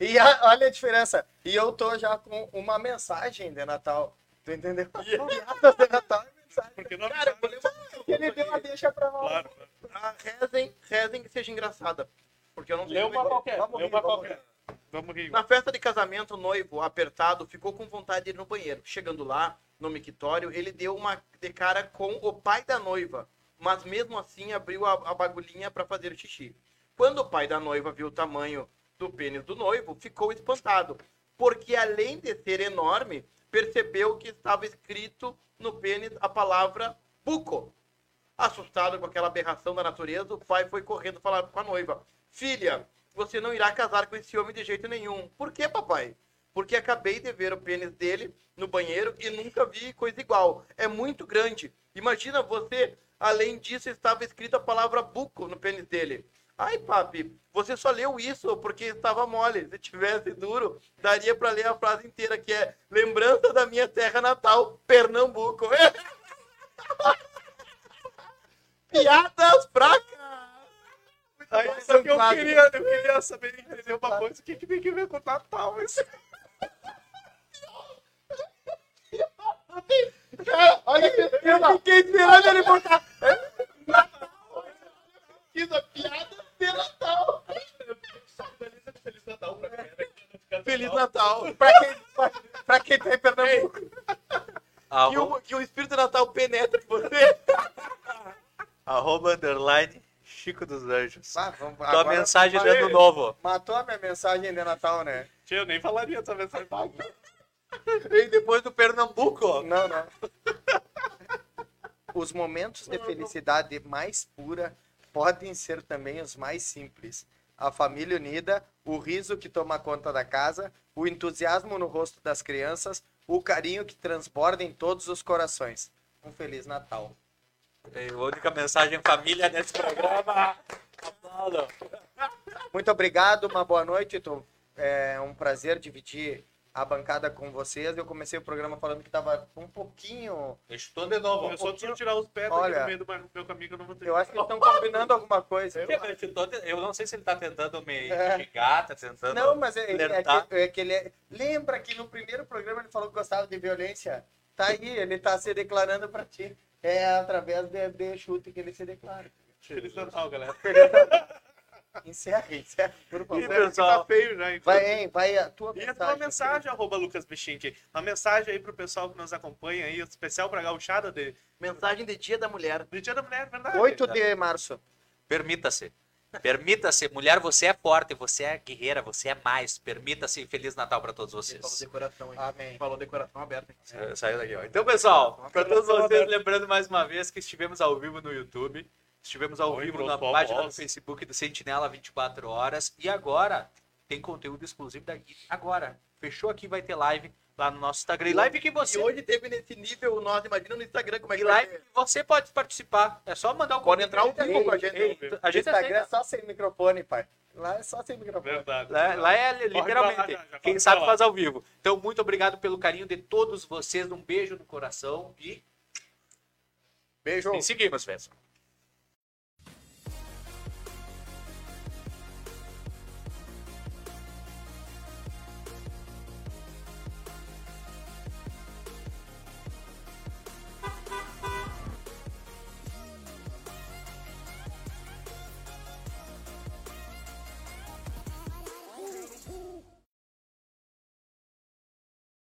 E a- olha a diferença. E eu tô já com uma mensagem de Natal. Tu entendeu? [LAUGHS] Piada de Natal e mensagem. Porque não Cara, eu Ele deu uma deixa pra nós. Claro. Ah, rezem, rezem que seja engraçada. Porque eu não sei Leu é uma que- qualquer. Vamos rir, uma vamos qualquer. Vamos rir. Na festa de casamento, o noivo, apertado, ficou com vontade de ir no banheiro. Chegando lá, no mictório, ele deu uma de cara com o pai da noiva, mas mesmo assim abriu a, a bagulhinha para fazer xixi. Quando o pai da noiva viu o tamanho do pênis do noivo, ficou espantado, porque além de ser enorme, percebeu que estava escrito no pênis a palavra buco. Assustado com aquela aberração da natureza, o pai foi correndo falar com a noiva: Filha, você não irá casar com esse homem de jeito nenhum. Por que, papai? Porque acabei de ver o pênis dele no banheiro e nunca vi coisa igual. É muito grande. Imagina você, além disso, estava escrita a palavra buco no pênis dele. Ai, papi, você só leu isso porque estava mole. Se tivesse duro, daria para ler a frase inteira, que é Lembrança da minha terra natal, Pernambuco. [LAUGHS] Piadas fracas! Aí, só que eu claro. queria, eu queria saber entender uma coisa. O que, que tem que ver com o Natal? Isso? Cara, olha que eu fiquei esperando ele botar. Pesquisa piada de Natal. Feliz Natal pra galera. Feliz Natal. Pra quem, pra, pra quem tá em Pernambuco. O, que o Espírito Natal penetre você. arroba underline Chico dos Anjos. Ah, vamos, Tua agora- mensagem de ano novo. Matou a minha mensagem de Natal, né? Tio, eu nem falaria essa mensagem. E depois do Pernambuco. Não, não. Os momentos de felicidade mais pura podem ser também os mais simples. A família unida, o riso que toma conta da casa, o entusiasmo no rosto das crianças, o carinho que transborda em todos os corações. Um Feliz Natal. É a única mensagem família nesse programa. Muito obrigado, uma boa noite. É um prazer dividir a bancada com vocês. Eu comecei o programa falando que estava um pouquinho. Estou de novo. Eu só preciso tirar os pés Olha, aqui no meio do meu- caminho que eu não vou ter. Eu acho que eles estão combinando alguma coisa. Eu, tô te- eu não sei se ele tá tentando me É. xingar, tá tentando. Não, mas é, é- é que, é que ele é- Lembra que no primeiro programa ele falou que gostava de violência? Tá aí, ele tá se declarando pra ti. É através de, de chute que ele se declara. Feliz Natal, galera. [LAUGHS] Encerra, encerra, por favor. pessoal. Tá feio já, então. Vai, hein, vai a tua E a mensagem. tua mensagem, arroba Lucas Bichink. Uma mensagem aí pro pessoal que nos acompanha aí, especial pra gauchada de, Mensagem de Dia da Mulher. de Dia da Mulher, verdade? 8 de março. Permita-se. Permita-se. Mulher, você é forte, você é guerreira, você é mais. Permita-se. Feliz Natal pra todos Falou vocês. decoração, hein? Amém. Falou decoração aberta. hein? Sa- Saiu daqui, ó. Então, pessoal, para todos vocês, aberto. lembrando mais uma vez que estivemos ao vivo no YouTube, estivemos ao Oi, vivo na página do voz. Facebook do Sentinela 24 horas e agora tem conteúdo exclusivo daqui. Agora, fechou aqui, vai ter live lá no nosso Instagram. E live que você E hoje teve nesse nível, nós imagina no Instagram como é e que live vai que você pode participar. É só mandar o Pode convite. entrar ao vivo com a gente. Ei, a gente Instagram é aceita. só sem microfone, pai. Lá é só sem microfone. Verdade. Lá, lá é lá, literalmente. já, já Quem sabe faz ao vivo. Então, muito obrigado pelo carinho de todos vocês. Um beijo no coração e, Beijo. e seguimos, pessoal.